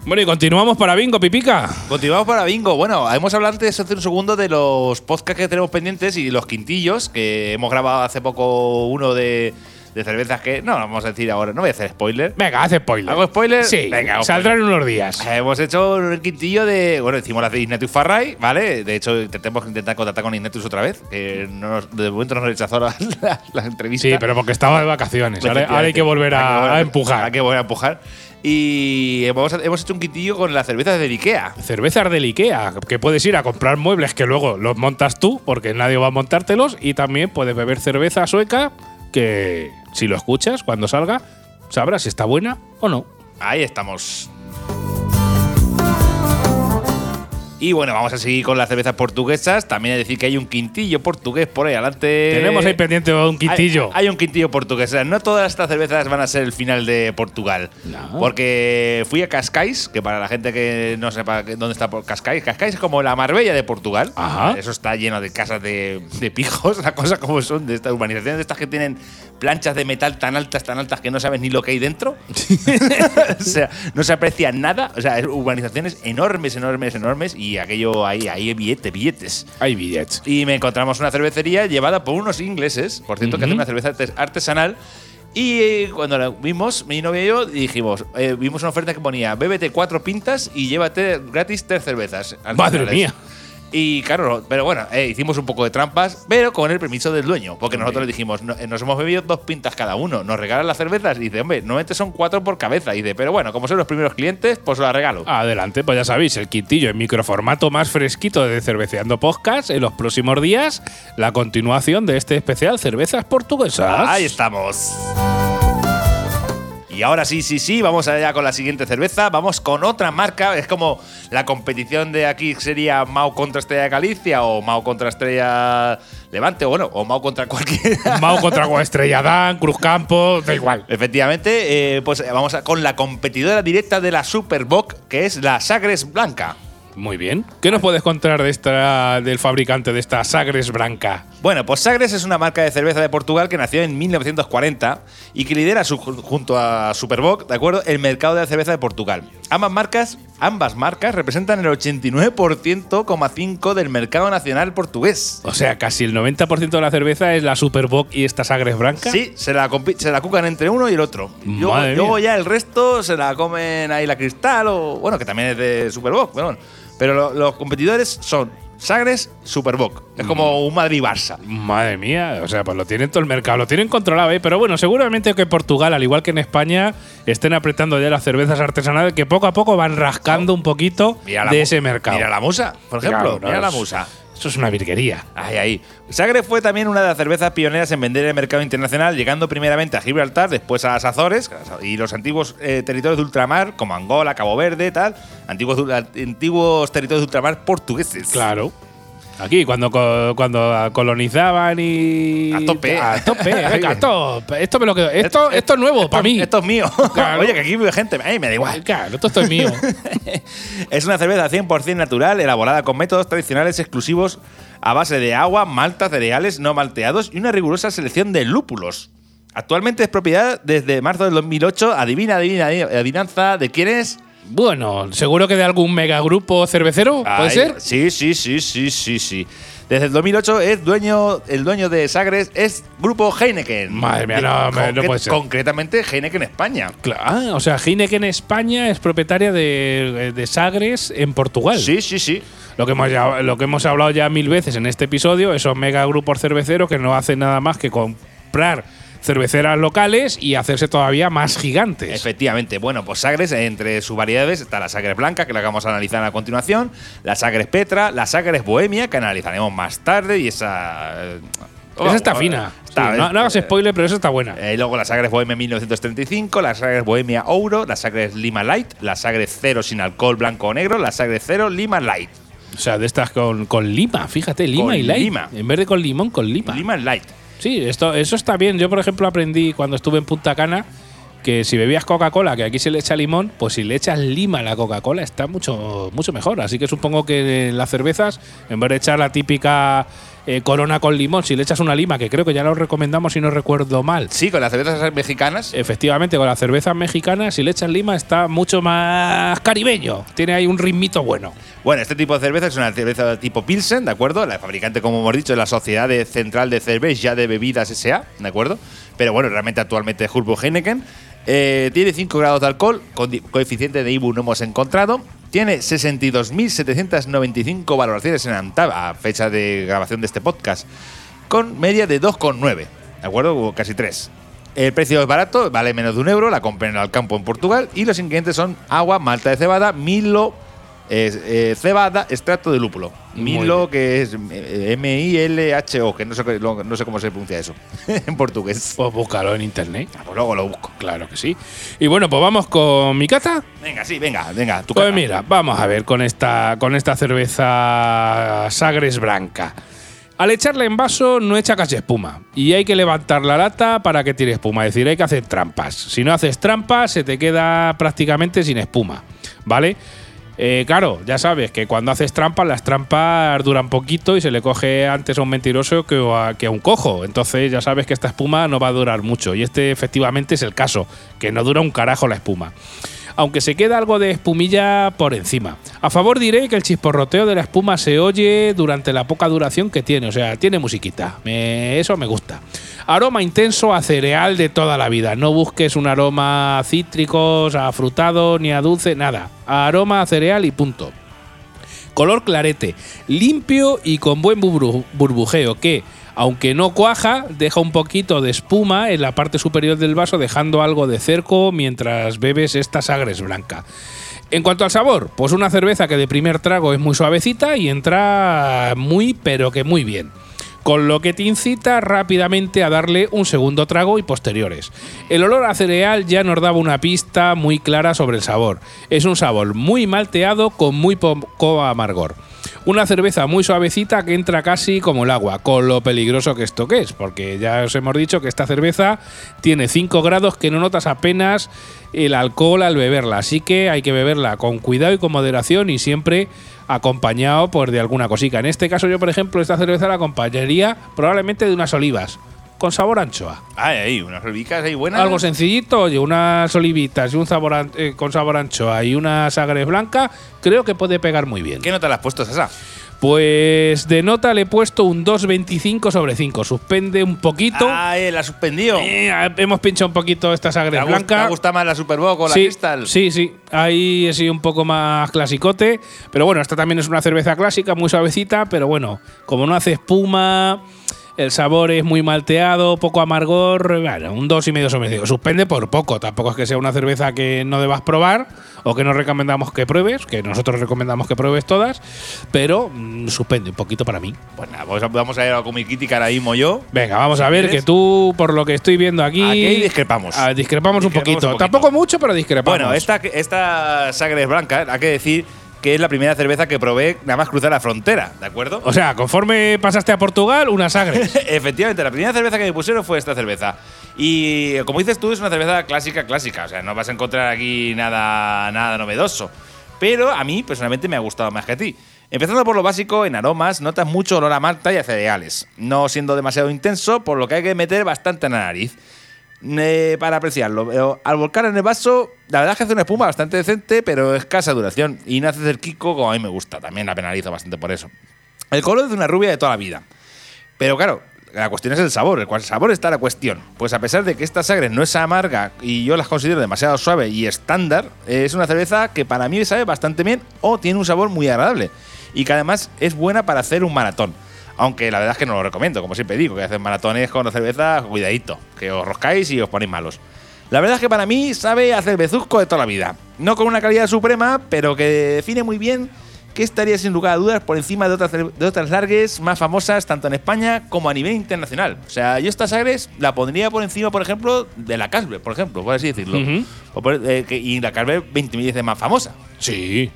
Bueno, y continuamos para Bingo, Pipica. Continuamos para Bingo. Bueno, hemos hablado antes hace un segundo de los podcasts que tenemos pendientes y los quintillos, que hemos grabado hace poco uno de, de cervezas que. No, vamos a decir ahora, no voy a hacer spoiler. Venga, hace spoiler. ¿Hago spoiler? Sí, Venga, saldrán en unos días. Eh, Hemos hecho un quintillo de. Bueno, hicimos la de Ignatus Farray, ¿vale? De hecho, intentamos intentar contactar con Ignatus otra vez, que no nos- de momento nos rechazó la, la- la entrevista. Sí, pero porque estaba de vacaciones. Ahora, ahora hay que volver a, a empujar. Hay que volver a empujar. Y hemos, hemos hecho un quintillo con las cervezas de Ikea. Cervezas del Ikea, que puedes ir a comprar muebles que luego los montas tú, porque nadie va a montártelos, y también puedes beber cerveza sueca, que si lo escuchas cuando salga, sabrás si está buena o no. Ahí estamos. Y bueno, vamos a seguir con las cervezas portuguesas. También hay que decir que hay un quintillo portugués por ahí adelante. Tenemos ahí pendiente un quintillo. Hay, hay un quintillo portugués. O sea, no todas estas cervezas van a ser el final de Portugal. No. Porque fui a Cascais, que para la gente que no sepa dónde está Cascais, Cascais es como la Marbella de Portugal. Ajá. Eso está lleno de casas de, de pijos, las cosas como son, de estas urbanizaciones de estas que tienen planchas de metal tan altas, tan altas que no sabes ni lo que hay dentro. o sea, no se aprecia nada. O sea, es urbanizaciones enormes, enormes, enormes. Y aquello ahí, ahí billetes, billetes. Hay billets. Y me encontramos una cervecería llevada por unos ingleses, por cierto, que hacen una cerveza artes- artesanal. Y eh, cuando la vimos, mi novia y yo dijimos, eh, vimos una oferta que ponía, bébete cuatro pintas y llévate gratis tres cervezas. Madre artesanales". mía. Y claro, pero bueno, eh, hicimos un poco de trampas, pero con el permiso del dueño, porque nosotros le dijimos, "No, eh, nos hemos bebido dos pintas cada uno, nos regalan las cervezas. Y dice, hombre, normalmente son cuatro por cabeza. Y dice, pero bueno, como son los primeros clientes, pues os la regalo. Adelante, pues ya sabéis, el quintillo en microformato más fresquito de Cerveceando Podcast en los próximos días, la continuación de este especial Cervezas Portuguesas. Ahí estamos. Y ahora sí, sí, sí, vamos allá con la siguiente cerveza. Vamos con otra marca. Es como la competición de aquí sería Mao contra Estrella de Galicia o Mao contra Estrella Levante, o bueno, o Mao contra cualquiera. Mao contra Estrella Dan, Cruz Campo, da igual. Efectivamente, eh, pues vamos a- con la competidora directa de la Superboc, que es la Sagres Blanca. Muy bien. ¿Qué nos puedes contar de esta, del fabricante de esta Sagres Branca? Bueno, pues Sagres es una marca de cerveza de Portugal que nació en 1940 y que lidera su- junto a Superboc, ¿de acuerdo?, el mercado de la cerveza de Portugal. Ambas marcas, ambas marcas representan el 89,5% del mercado nacional portugués. O sea, casi el 90% de la cerveza es la Superboc y esta Sagres Branca. Sí, se la, se la cucan entre uno y el otro. Luego, Madre luego mía. ya el resto se la comen ahí la Cristal o, bueno, que también es de Superboc, pero bueno. Pero lo- los competidores son Sagres, Superboc. Es como un Madrid-Barça. Madre mía, o sea, pues lo tienen todo el mercado, lo tienen controlado, ¿eh? Pero bueno, seguramente que Portugal, al igual que en España, estén apretando ya las cervezas artesanales que poco a poco van rascando un poquito de mu- ese mercado. Mira la musa, por ejemplo. Mira la musa. Eso es una virguería. Ahí, ahí. Sagre fue también una de las cervezas pioneras en vender en el mercado internacional, llegando primeramente a Gibraltar, después a las Azores y los antiguos eh, territorios de ultramar, como Angola, Cabo Verde, tal. Antiguos, antiguos territorios de ultramar portugueses. Claro. Aquí, cuando, cuando colonizaban y. A tope. A tope, venga, a tope. Esto me lo quedo. Esto, esto es nuevo para mí. Esto es mío. Claro. Oye, que aquí vive gente. Ay, me da igual. Claro, esto, esto es mío. Es una cerveza 100% natural, elaborada con métodos tradicionales exclusivos a base de agua, malta, cereales no malteados y una rigurosa selección de lúpulos. Actualmente es propiedad desde marzo del 2008. Adivina, adivina, adivina, adivinanza de quién es. Bueno, seguro que de algún megagrupo cervecero, ¿puede Ay, ser? Sí, sí, sí, sí, sí, sí. Desde el 2008 es dueño, el dueño de Sagres es Grupo Heineken. Madre mía, no, no puede ser. Concretamente Heineken España. Claro, ah, o sea, Heineken España es propietaria de, de Sagres en Portugal. Sí, sí, sí. Lo que, hemos ya, lo que hemos hablado ya mil veces en este episodio, esos megagrupos cerveceros que no hacen nada más que comprar cerveceras locales y hacerse todavía más gigantes. Efectivamente. Bueno, pues Sagres, entre sus variedades está la Sagres Blanca, que la vamos a analizar a continuación, la Sagres Petra, la Sagres Bohemia, que analizaremos más tarde, y esa. eh, Esa está oh, fina. está- Sí, no, no hagas eh, spoiler, pero esa está buena. Eh, luego la Sagres Bohemia 1935, la Sagres Bohemia Ouro, la Sagres Lima Light, la Sagres Cero sin alcohol blanco o negro, la Sagres Cero Lima Light. O sea, de estas con, con lima, fíjate, lima Con y light. lima. En vez de con limón, con lima. Lima Light. Sí, esto, eso está bien. Yo, por ejemplo, aprendí cuando estuve en Punta Cana que si bebías Coca-Cola, que aquí se le echa limón, pues si le echas lima a la Coca-Cola está mucho, mucho mejor. Así que supongo que en las cervezas, en vez de echar la típica eh, corona con limón, si le echas una lima, que creo que ya lo recomendamos si no recuerdo mal. Sí, con las cervezas mexicanas. Efectivamente, con la cerveza mexicana, si le echas lima, está mucho más caribeño. Tiene ahí un ritmito bueno. Bueno, este tipo de cerveza es una cerveza tipo Pilsen, ¿de acuerdo? La fabricante, como hemos dicho, es la Sociedad de Central de Cerveza de Bebidas S.A., ¿de acuerdo? Pero bueno, realmente actualmente es Grupo Heineken. Eh, tiene 5 grados de alcohol, coeficiente de IBU no hemos encontrado. Tiene 62.795 valoraciones en Antab a fecha de grabación de este podcast, con media de 2,9, ¿de acuerdo? O casi 3. El precio es barato, vale menos de un euro, la compran al campo en Portugal y los ingredientes son agua, malta de cebada, milo, eh, eh, cebada, extracto de lúpulo. Muy Milo, que es eh, M-I-L-H-O, que no sé, no sé cómo se pronuncia eso en portugués. Pues búscalo en internet. Ah, pues luego lo busco. Claro que sí. Y bueno, pues vamos con mi cata. Venga, sí, venga, venga. Tu Pues cata. mira, vamos a ver con esta, con esta cerveza Sagres Branca. Al echarla en vaso no echa casi espuma y hay que levantar la lata para que tire espuma, es decir, hay que hacer trampas. Si no haces trampas se te queda prácticamente sin espuma, ¿vale? Eh, claro, ya sabes que cuando haces trampas, las trampas duran poquito y se le coge antes a un mentiroso que a, un cojo. Entonces ya sabes que esta espuma no va a durar mucho. Y este efectivamente es el caso, que no dura un carajo la espuma aunque se queda algo de espumilla por encima. A favor diré que el chisporroteo de la espuma se oye durante la poca duración que tiene, o sea, tiene musiquita. Eso me gusta. Aroma intenso a cereal de toda la vida. No busques un aroma a cítricos, a frutado, ni a dulce, nada. Aroma a cereal y punto. Color clarete, limpio y con buen burbujeo que, aunque no cuaja, deja un poquito de espuma en la parte superior del vaso dejando algo de cerco mientras bebes esta sagres blanca. En cuanto al sabor, pues una cerveza que de primer trago es muy suavecita y entra muy pero que muy bien con lo que te incita rápidamente a darle un segundo trago y posteriores. El olor a cereal ya nos daba una pista muy clara sobre el sabor. Es un sabor muy malteado con muy poco amargor. Una cerveza muy suavecita que entra casi como el agua, con lo peligroso que esto que es, porque ya os hemos dicho que esta cerveza tiene 5 grados que no notas apenas el alcohol al beberla, así que hay que beberla con cuidado y con moderación y siempre acompañado por de alguna cosica. En este caso yo, por ejemplo, esta cerveza la acompañaría probablemente de unas olivas con sabor anchoa. Ay, ahí, unas olivicas ahí buenas. Algo sencillito, oye, unas olivitas y un sabor an- eh, con sabor anchoa y una sagres blanca, creo que puede pegar muy bien. ¿Qué nota le has puesto esa? Pues de nota le he puesto un 2.25 sobre 5. Suspende un poquito. Ah, eh, la has suspendido. Eh, hemos pinchado un poquito esta ¿Te sagres ha gust- blanca. ¿Te gusta más la Superboc o la sí, Crystal? Sí, sí. Ahí he sido un poco más clasicote. Pero bueno, esta también es una cerveza clásica, muy suavecita. Pero bueno, como no hace espuma, el sabor es muy malteado, poco amargor. Bueno, un 2,5 sobre 5. Suspende por poco. Tampoco es que sea una cerveza que no debas probar o que no recomendamos que pruebes, que nosotros recomendamos que pruebes todas. Pero mm, suspende un poquito para mí. Pues nada, pues vamos a ir a mi crítica ahora mismo yo. Venga, vamos a ver que tú, por lo que estoy viendo aquí. Aquí discrepamos. ah, discrepamos, un, poquito. un poquito. Tampoco mucho, pero discrepamos. Bueno, esta, esta Sagres Blanca, hay que decir que es la primera cerveza que probé nada más cruzar la frontera, ¿de acuerdo? O sea, conforme pasaste a Portugal, una sagre. Efectivamente, la primera cerveza que me pusieron fue esta cerveza. Y como dices tú, es una cerveza clásica, clásica. O sea, no vas a encontrar aquí nada, nada novedoso. Pero a mí, personalmente, me ha gustado más que a ti. Empezando por lo básico, en aromas notas mucho olor a malta y a cereales, no siendo demasiado intenso, por lo que hay que meter bastante en la nariz. Eh, para apreciarlo. Pero al volcar en el vaso, la verdad es que hace una espuma bastante decente, pero escasa duración. Y nace del Kiko como a mí me gusta. También la penalizo bastante por eso. El color es de una rubia de toda la vida. Pero claro, la cuestión es el sabor. El cual sabor está la cuestión. Pues a pesar de que esta sagre no es amarga y yo las considero demasiado suave y estándar, es una cerveza que para mí sabe bastante bien o tiene un sabor muy agradable. Y que además es buena para hacer un maratón. Aunque la verdad es que no lo recomiendo, como siempre digo, que hacen maratones con la cerveza, cuidadito, que os roscáis y os ponéis malos. La verdad es que para mí sabe a cervezuzco de toda la vida. No con una calidad suprema, pero que define muy bien que estaría sin lugar a dudas por encima de otras, de otras largues más famosas tanto en España como a nivel internacional. O sea, yo estas agres la pondría por encima, por ejemplo, de la Carlsberg, por ejemplo, por así decirlo. Ujú. O por- eh, que- y la Carlsberg 20.000 veces más famosa. Sí.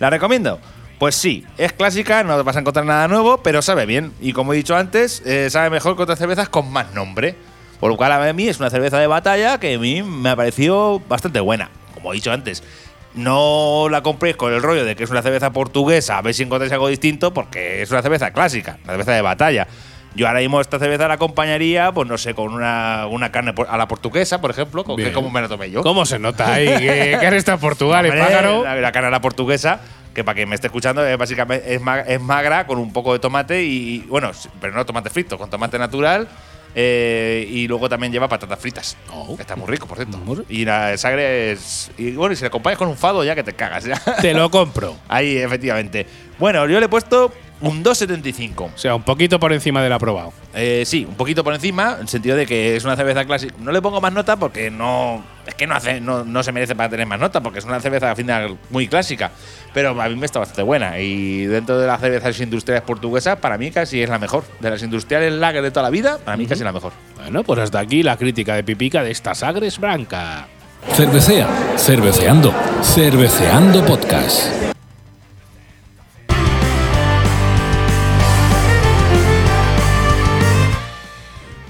¿La recomiendo? Pues sí, es clásica, no vas a encontrar nada nuevo, pero sabe bien. Y como he dicho antes, eh, sabe mejor que otras cervezas con más nombre. Por lo cual a mí es una cerveza de batalla que a mí me ha parecido bastante buena. Como he dicho antes, no la compréis con el rollo de que es una cerveza portuguesa, a ver si encontráis algo distinto, porque es una cerveza clásica, una cerveza de batalla. Yo ahora mismo esta cerveza la acompañaría, pues no sé, con una, una carne a la portuguesa, por ejemplo, con que como me la tomé yo. ¿Cómo se nota ahí que, que en Portugal, Hombre, pájaro? La, la carne a la portuguesa, que para quien me esté escuchando, es básicamente es, ma- es magra con un poco de tomate y, bueno, pero no tomate frito, con tomate natural. eh, y luego también lleva patatas fritas. Oh. Está muy rico, por cierto. Muy- Y la sagre es. Y bueno, y si le acompañas con un fado, ya que te cagas. ya. Te lo compro. Ahí, efectivamente. Bueno, yo le he puesto un 2,75. O sea, un poquito por encima del aprobado. Eh, sí, un poquito por encima, en el sentido de que es una cerveza clásica. No le pongo más nota porque no. Es que no, hace, no, no se merece para tener más nota, porque es una cerveza al final muy clásica. Pero a mí me está bastante buena. Y dentro de las cervezas industriales portuguesas, para mí casi es la mejor. De las industriales lager de toda la vida, para mí casi la mejor. Bueno, pues hasta aquí la crítica de Pipica de esta Sagres Branca. Cervecea, cerveceando, cerveceando podcast.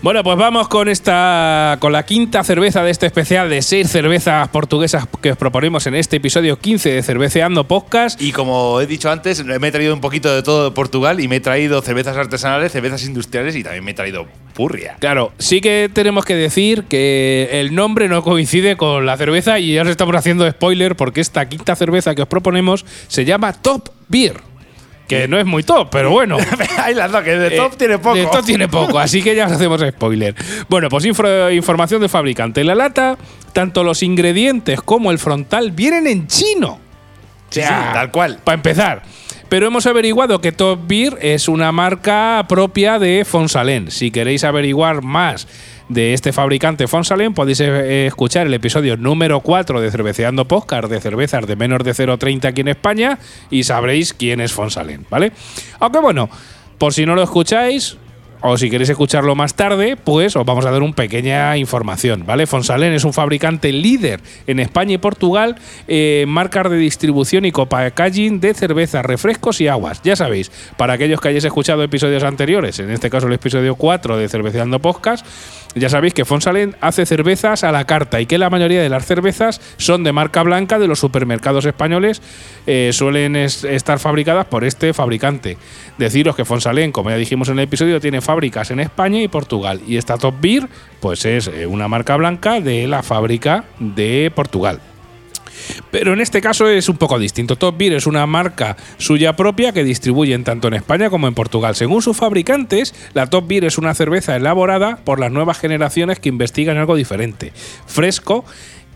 Bueno, pues vamos con esta con la quinta cerveza de este especial de seis cervezas portuguesas que os proponemos en este episodio 15 de Cerveceando Podcast. Y como he dicho antes, me he traído un poquito de todo de Portugal y me he traído cervezas artesanales, cervezas industriales y también me he traído purria. Claro, sí que tenemos que decir que el nombre no coincide con la cerveza y ya os estamos haciendo spoiler porque esta quinta cerveza que os proponemos se llama Top Beer. Que no es muy top, pero bueno. Ahí las dos, que de top Eh, tiene poco. De top tiene poco, así que ya os hacemos spoiler. Bueno, pues info- información del fabricante. La lata, tanto los ingredientes como el frontal vienen en chino. Sí, sí, tal cual. Para empezar. Pero hemos averiguado que Top Beer es una marca propia de Fonsalén. Si queréis averiguar más de este fabricante Fonsalén, podéis eh, escuchar el episodio número 4 de Cerveceando Podcast de cervezas de menos de 0,30 aquí en España y sabréis quién es Fonsalén, ¿vale? Aunque bueno, por si no lo escucháis, o si queréis escucharlo más tarde, pues os vamos a dar una pequeña información, ¿vale? Fonsalén es un fabricante líder en España y Portugal en marcas de distribución y packaging de cervezas, refrescos y aguas. Ya sabéis, para aquellos que hayáis escuchado episodios anteriores, en este caso el episodio 4 de Cerveceando Podcast, ya sabéis que Fonsalén hace cervezas a la carta y que la mayoría de las cervezas son de marca blanca de los supermercados españoles, eh, suelen es- estar fabricadas por este fabricante. Deciros que Fonsalén, como ya dijimos en el episodio, tiene fábricas en España y Portugal. Y esta Top Beer, pues es eh, una marca blanca de la fábrica de Portugal. Pero en este caso es un poco distinto. Top Beer es una marca suya propia que distribuyen tanto en España como en Portugal. Según sus fabricantes, la Top Beer es una cerveza elaborada por las nuevas generaciones que investigan algo diferente, fresco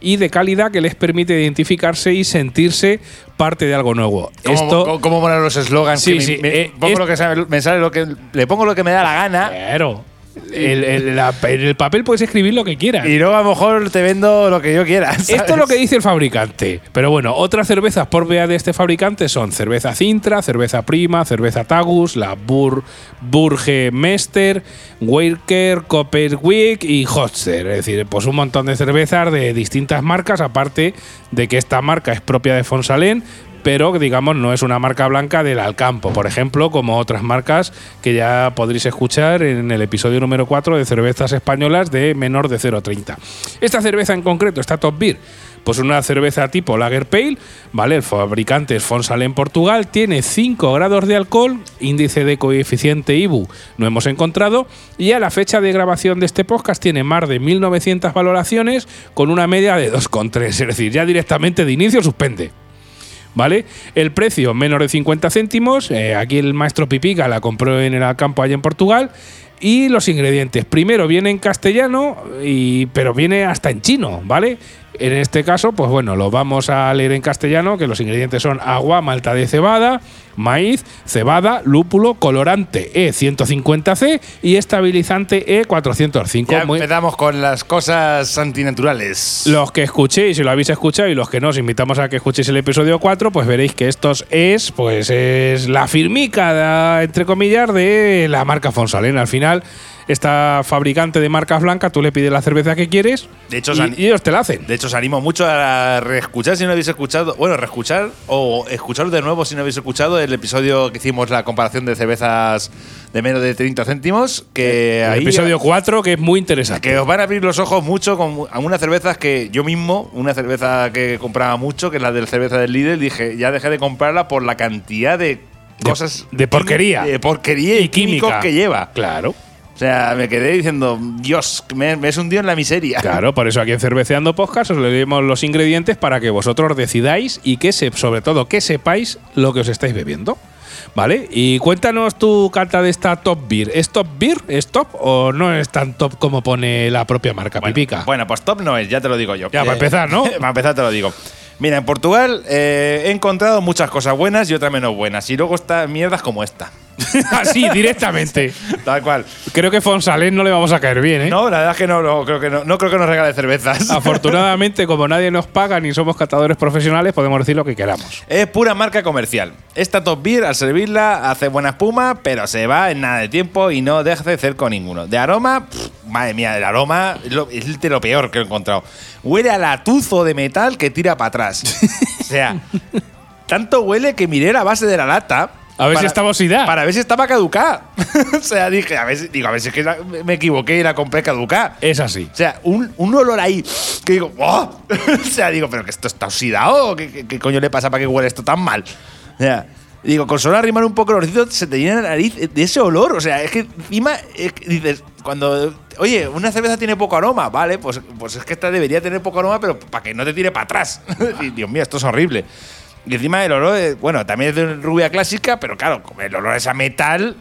y de calidad que les permite identificarse y sentirse parte de algo nuevo. ¿Cómo, Esto cómo- molan los eslogans? Sí, me- eh, pongo es- lo que me sale lo que le pongo lo que me da la gana Claro. El, el- la- en el papel puedes escribir lo que quieras. y luego a lo mejor te vendo lo que yo quiera. Esto es lo que dice el fabricante. Pero bueno, otras cervezas por vea de este fabricante son cerveza Cintra, cerveza Prima, cerveza Tagus, la Bur Burge Mester, Weiker, Copperwick y Hotzer. Es decir, pues un montón de cervezas de distintas marcas, aparte de que esta marca es propia de Fonsalén, pero digamos no es una marca blanca del Alcampo, por ejemplo, como otras marcas que ya podréis escuchar en el episodio número 4 de cervezas españolas de menor de 0,30. Esta cerveza en concreto, esta Top Beer, pues una cerveza tipo Lager Pale, ¿vale? El fabricante es Fonsal en Portugal, tiene 5 grados de alcohol, índice de coeficiente IBU no hemos encontrado, y a la fecha de grabación de este podcast tiene más de 1900 valoraciones con una media de 2,3, es decir, ya directamente de inicio suspende. ¿Vale? El precio menos de 50 céntimos. eh, aquí el maestro Pipica la compró en el campo allá en Portugal. Y los ingredientes. Primero viene en castellano, y, pero viene hasta en chino, ¿vale? En este caso, pues bueno, lo vamos a leer en castellano, que los ingredientes son agua, malta de cebada, maíz, cebada, lúpulo, colorante E E150C y estabilizante E E405. Ya empezamos con las cosas antinaturales. los que escuchéis, si lo habéis escuchado, y los que no, os invitamos a que escuchéis el episodio 4, pues veréis que estos es, pues es la firmica, entre comillas, de la marca Fonsalén. Al final, esta fabricante de marcas blancas, tú le pides la cerveza que quieres De hecho, y, ellos te la hacen. De hecho, os animo mucho a reescuchar si no habéis escuchado. Bueno, reescuchar o escuchar de nuevo si no habéis escuchado el episodio que hicimos la comparación de cervezas de menos de 30 céntimos. Que el ahí episodio 4, que es muy interesante. que os van a abrir los ojos mucho con algunas cervezas que yo mismo, una cerveza que compraba mucho, que es la de la cerveza del Lidl, dije, ya dejé de comprarla por la cantidad de cosas de porquería. de porquería y, Y químicos química. que lleva. Claro. O sea, me quedé diciendo, Dios, me, me es hundido en la miseria. Claro, por eso aquí en Cerveceando Podcast os leemos los ingredientes para que vosotros decidáis y que se, sobre todo que sepáis lo que os estáis bebiendo. ¿Vale? Y cuéntanos tu carta de esta Top Beer. ¿Es Top Beer? ¿Es top o no es tan top como pone la propia marca Pipica? Bueno, pues top no es, ya te lo digo yo. Ya, para empezar, ¿no? para empezar te lo digo. Mira, en Portugal eh, he encontrado muchas cosas buenas y otras menos buenas. Y luego está mierdas como esta. Así, directamente. Tal cual. Creo que Fonsalén no le vamos a caer bien, ¿eh? No, la verdad es que no, no, creo que no, no creo que nos regale cervezas. Afortunadamente, como nadie nos paga ni somos catadores profesionales, podemos decir lo que queramos. Es pura marca comercial. Esta Top Beer, al servirla, hace buena espuma, pero se va en nada de tiempo y no deja de cerco ninguno. De aroma, pff, madre mía, el aroma es de lo peor que he encontrado. Huele a latuzo de metal que tira para atrás. o sea, tanto huele que miré la base de la lata. A ver si estaba oxidada. Para ver si estaba caducada. o sea, dije, a ver, si- digo, a ver si es que la- me equivoqué y la compré caducada. Es así. O sea, un, un olor ahí que digo, ¡oh! o sea, digo, pero que esto está oxidado. ¿Qué, qué, qué coño le pasa para que huele esto tan mal? O sea, digo, con solo arrimar un poco el olorcito se te llena la nariz de ese olor. O sea, es que encima es que dices, cuando, oye, una cerveza tiene poco aroma, vale, pues, pues es que esta debería tener poco aroma, pero para que no te tire para atrás. y, Dios mío, esto es horrible. Y encima el olor, eh, bueno, también es de rubia clásica, pero claro, el olor es a metal,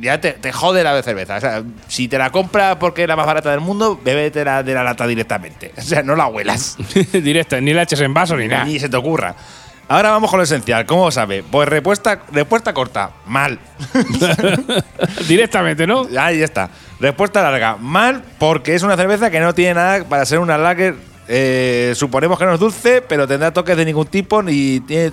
ya te, te jode la cerveza. O sea, si te la compras porque es la más barata del mundo, bébete la de la lata directamente. O sea, no la huelas. Directa, ni la eches en vaso ni nada. Ni se te ocurra. Ahora vamos con lo esencial. ¿Cómo sabe? Pues respuesta, respuesta corta. Mal. Directamente, ¿no? Ahí está. Respuesta larga. Mal porque es una cerveza que no tiene nada para ser una lager. Eh, suponemos que no es dulce, pero tendrá toques de ningún tipo, ni tiene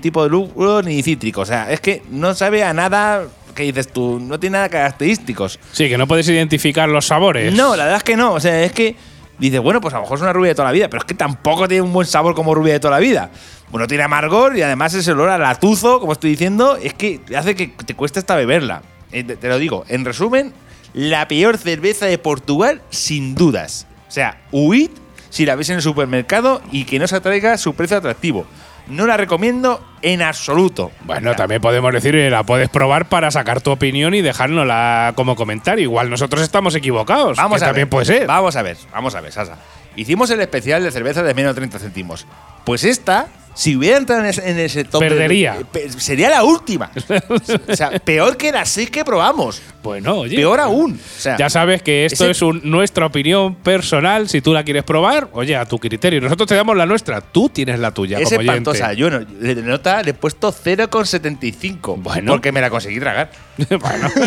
tipo de lúpulo, ni cítrico. O sea, es que no sabe a nada que dices tú, no tiene nada característicos. Sí, que no puedes identificar los sabores. No, la verdad es que no. O sea, es que dices, bueno, pues a lo mejor es una rubia de toda la vida, pero es que tampoco tiene un buen sabor como rubia de toda la vida. Bueno, tiene amargor y además ese olor a latuzo, como estoy diciendo, es que hace que te cueste hasta beberla. Eh, te, te lo digo. En resumen, la peor cerveza de Portugal, sin dudas. O sea, huid si la ves en el supermercado y que no se atraiga su precio atractivo. No la recomiendo en absoluto. Bueno, también podemos decir que la puedes probar para sacar tu opinión y dejárnosla como comentario. Igual nosotros estamos equivocados. Vamos que a también ver. puede ser. Vamos a ver, vamos a ver, Sasa. Hicimos el especial de cerveza de menos de 30 céntimos. Pues esta, si hubiera entrado en ese, en ese top. de- Perdería. pe- sería la última. o sea, peor que las seis que probamos. Bueno, oye. Peor aún. O sea, Ya sabes que esto ese- es un- nuestra opinión personal. Si tú la quieres probar, oye, a tu criterio. Nosotros te damos la nuestra. Tú tienes la tuya. es espantosa. Yo no, de nota le he puesto 0,75. Bueno. Porque me la conseguí tragar. bueno.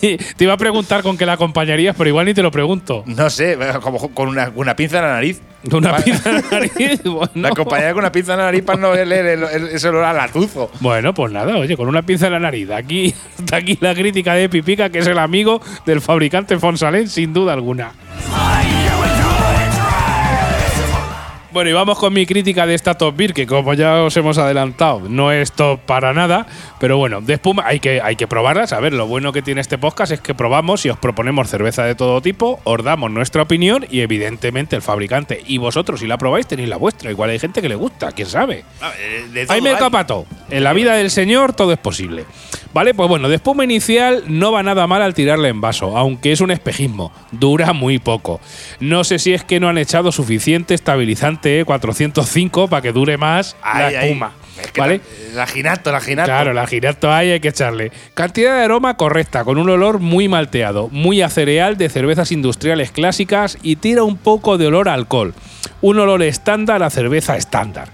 Y te iba a preguntar con qué la acompañaría, pero igual ni te lo pregunto. No sé, como con una, una pinza en la nariz. Una pinza en la nariz. Bueno. La acompañaría con una pinza la nariz para no leer ese olor a latuzo. Bueno, pues nada, oye, con una pinza en la nariz. Aquí, hasta aquí la crítica de Pipica, que es el amigo del fabricante Fonsalén, sin duda alguna. Bueno, y vamos con mi crítica de esta Top Beer, que como ya os hemos adelantado, no es top para nada. Pero bueno, de espuma hay que, hay que probarlas. A ver, lo bueno que tiene este podcast es que probamos y os proponemos cerveza de todo tipo, os damos nuestra opinión y evidentemente el fabricante y vosotros, si la probáis, tenéis la vuestra. Igual hay gente que le gusta, quién sabe. A ver, de todo Hay mercado para todo. En la vida del señor todo es posible. Vale, pues bueno, de espuma inicial no va nada mal al tirarle en vaso, aunque es un espejismo. Dura muy poco. No sé si es que no han echado suficiente estabilizante eh, 405 para que dure más la ay. espuma. Es que ¿Vale? La, ginato, la ginato. Claro, la girato ahí hay que echarle. Cantidad de aroma correcta, con un olor muy malteado, muy a cereal de cervezas industriales clásicas y tira un poco de olor a alcohol. Un olor estándar a cerveza estándar.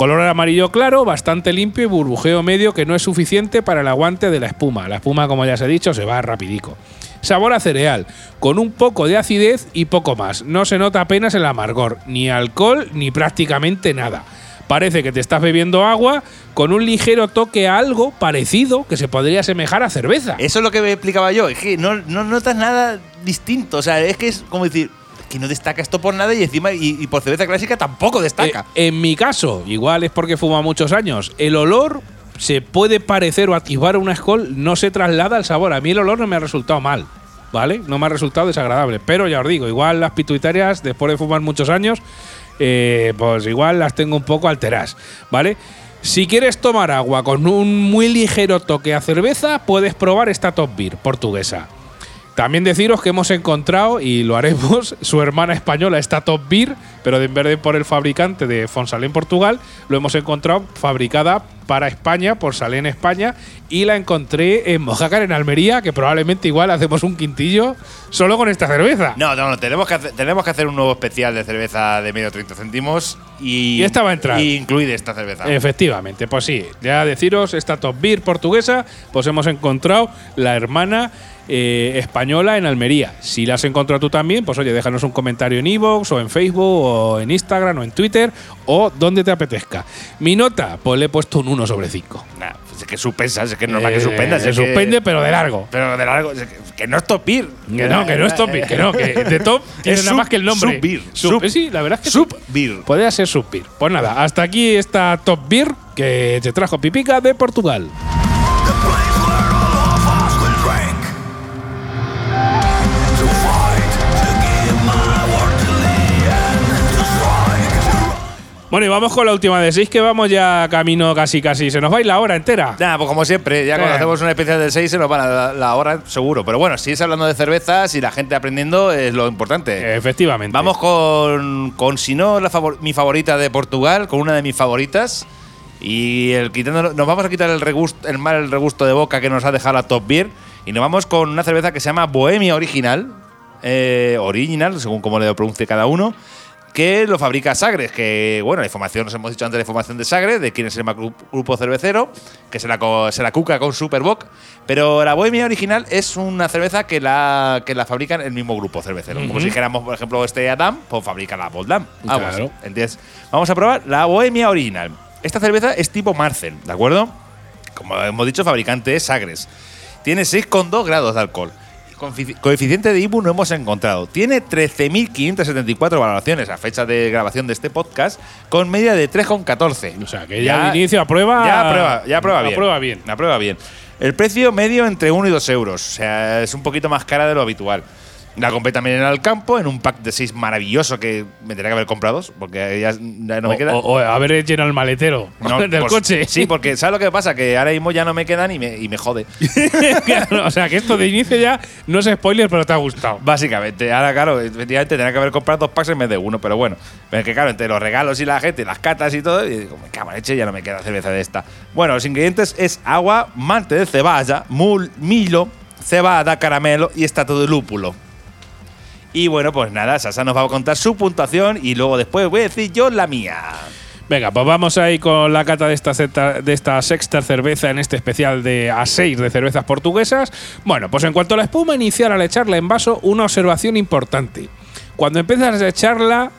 Color amarillo claro, bastante limpio y burbujeo medio que no es suficiente para el aguante de la espuma. La espuma, como ya os he dicho, se va rapidico. Sabor a cereal, con un poco de acidez y poco más. No se nota apenas el amargor, ni alcohol ni prácticamente nada. Parece que te estás bebiendo agua con un ligero toque a algo parecido que se podría asemejar a cerveza. Eso es lo que me explicaba yo. Es que no, no notas nada distinto. O sea, es que es como decir que no destaca esto por nada y encima y, y por cerveza clásica tampoco destaca. Eh, en mi caso, igual es porque fuma muchos años, el olor se puede parecer o atisbar una Skol, no se traslada al sabor. A mí el olor no me ha resultado mal, ¿vale? No me ha resultado desagradable. Pero ya os digo, igual las pituitarias, después de fumar muchos años, eh, pues igual las tengo un poco alteradas, ¿vale? Si quieres tomar agua con un muy ligero toque a cerveza, puedes probar esta Top Beer portuguesa. También deciros que hemos encontrado, y lo haremos, su hermana española, esta Top Beer, pero en vez de por el fabricante de Fonsalén Portugal, lo hemos encontrado fabricada para España, por Salén España, y la encontré en Mojácar, en Almería, que probablemente igual hacemos un quintillo solo con esta cerveza. No, no, no, tenemos que, hacer, tenemos que hacer un nuevo especial de cerveza de medio 30 céntimos y, Y esta va a entrar. Y incluir esta cerveza. Efectivamente, pues sí, ya deciros, esta Top Beer portuguesa, pues hemos encontrado la hermana eh, española en Almería. Si la has encontrado tú también, pues oye, déjanos un comentario en iVoox o en Facebook o en Instagram o en Twitter o donde te apetezca. Mi nota, pues le he puesto un 1 sobre 5. Nah, pues es que suspensas, es que es normal que Eh, suspendas. Se que- suspende, pero de largo. Pero de largo, es que, que no es top beer. Que no, que no es top beer, que no, que de top Es nada más que el nombre. sub beer, Sub- sub- sí, la verdad es que Sub sí. beer. Podría ser sub beer. Pues nada, hasta aquí esta top beer que te trajo Pipica de Portugal. Bueno, y vamos con la última de seis, que vamos ya camino casi casi. Se nos va a ir la hora entera. Nada, pues como siempre, ya cuando Eh. hacemos una especial del 6 se nos van a la, la hora seguro. Pero bueno, si es hablando de cervezas y la gente aprendiendo es lo importante. Efectivamente. Vamos con, con si no, la favor- mi favorita de Portugal, con una de mis favoritas. Y el quitando, nos vamos a quitar el, regusto, el mal regusto de boca que nos ha dejado la Top Beer. Y nos vamos con una cerveza que se llama Bohemia Original. eh, original, según como le pronuncie cada uno. Que lo fabrica Sagres. Que, bueno, la información, nos hemos dicho antes la información de Sagres, de quién es el gru- grupo cervecero. Que se la, se la cuca con Superboc. Pero la Bohemia Original es una cerveza que la, que la fabrican el mismo grupo cervecero. Como si dijéramos, por ejemplo, este Adam, pues fabrica la Boldam. Así. Claro. Entonces, vamos a probar la Bohemia Original. Esta cerveza es tipo Marcel, ¿de acuerdo? Como hemos dicho, fabricante es Sagres. Tiene 6,2 grados de alcohol. Coeficiente de IBU no hemos encontrado. Tiene 13.574 valoraciones a fecha de grabación de este podcast, con media de 3,14. O sea, que ya, de inicio aprueba. Ya aprueba, ya aprueba bien. Aprueba bien. Aprueba bien. El precio medio entre 1 y 2 euros. O sea, es un poquito más cara de lo habitual. La compré también en el campo, en un pack de 6 maravilloso que me tendría que haber comprado dos, porque ya, ya no me queda. O, o haber llenado el maletero No, del pues, coche. Sí, porque ¿sabes lo que pasa? Que ahora mismo ya no me quedan y me, y me jode. Claro, o sea, que esto de inicio ya no es spoiler, pero te ha gustado. Básicamente, ahora claro, efectivamente tendría que haber comprado dos packs en vez de uno, pero bueno. Pero es que claro, entre los regalos y la gente, las catas y todo, y digo, me cago leche, ya no me queda cerveza de esta. Bueno, los ingredientes es agua, mante de ceballa, mul, milo, cebada, caramelo y estato de lúpulo. Y bueno, pues nada, Sasa nos va a contar su puntuación y luego después voy a decir yo la mía. Venga, pues vamos ahí con la cata de esta, sexta- de esta sexta cerveza en este especial de A6 de cervezas portuguesas. Bueno, pues en cuanto a la espuma inicial al echarla en vaso, una observación importante. Cuando empiezas a echarla,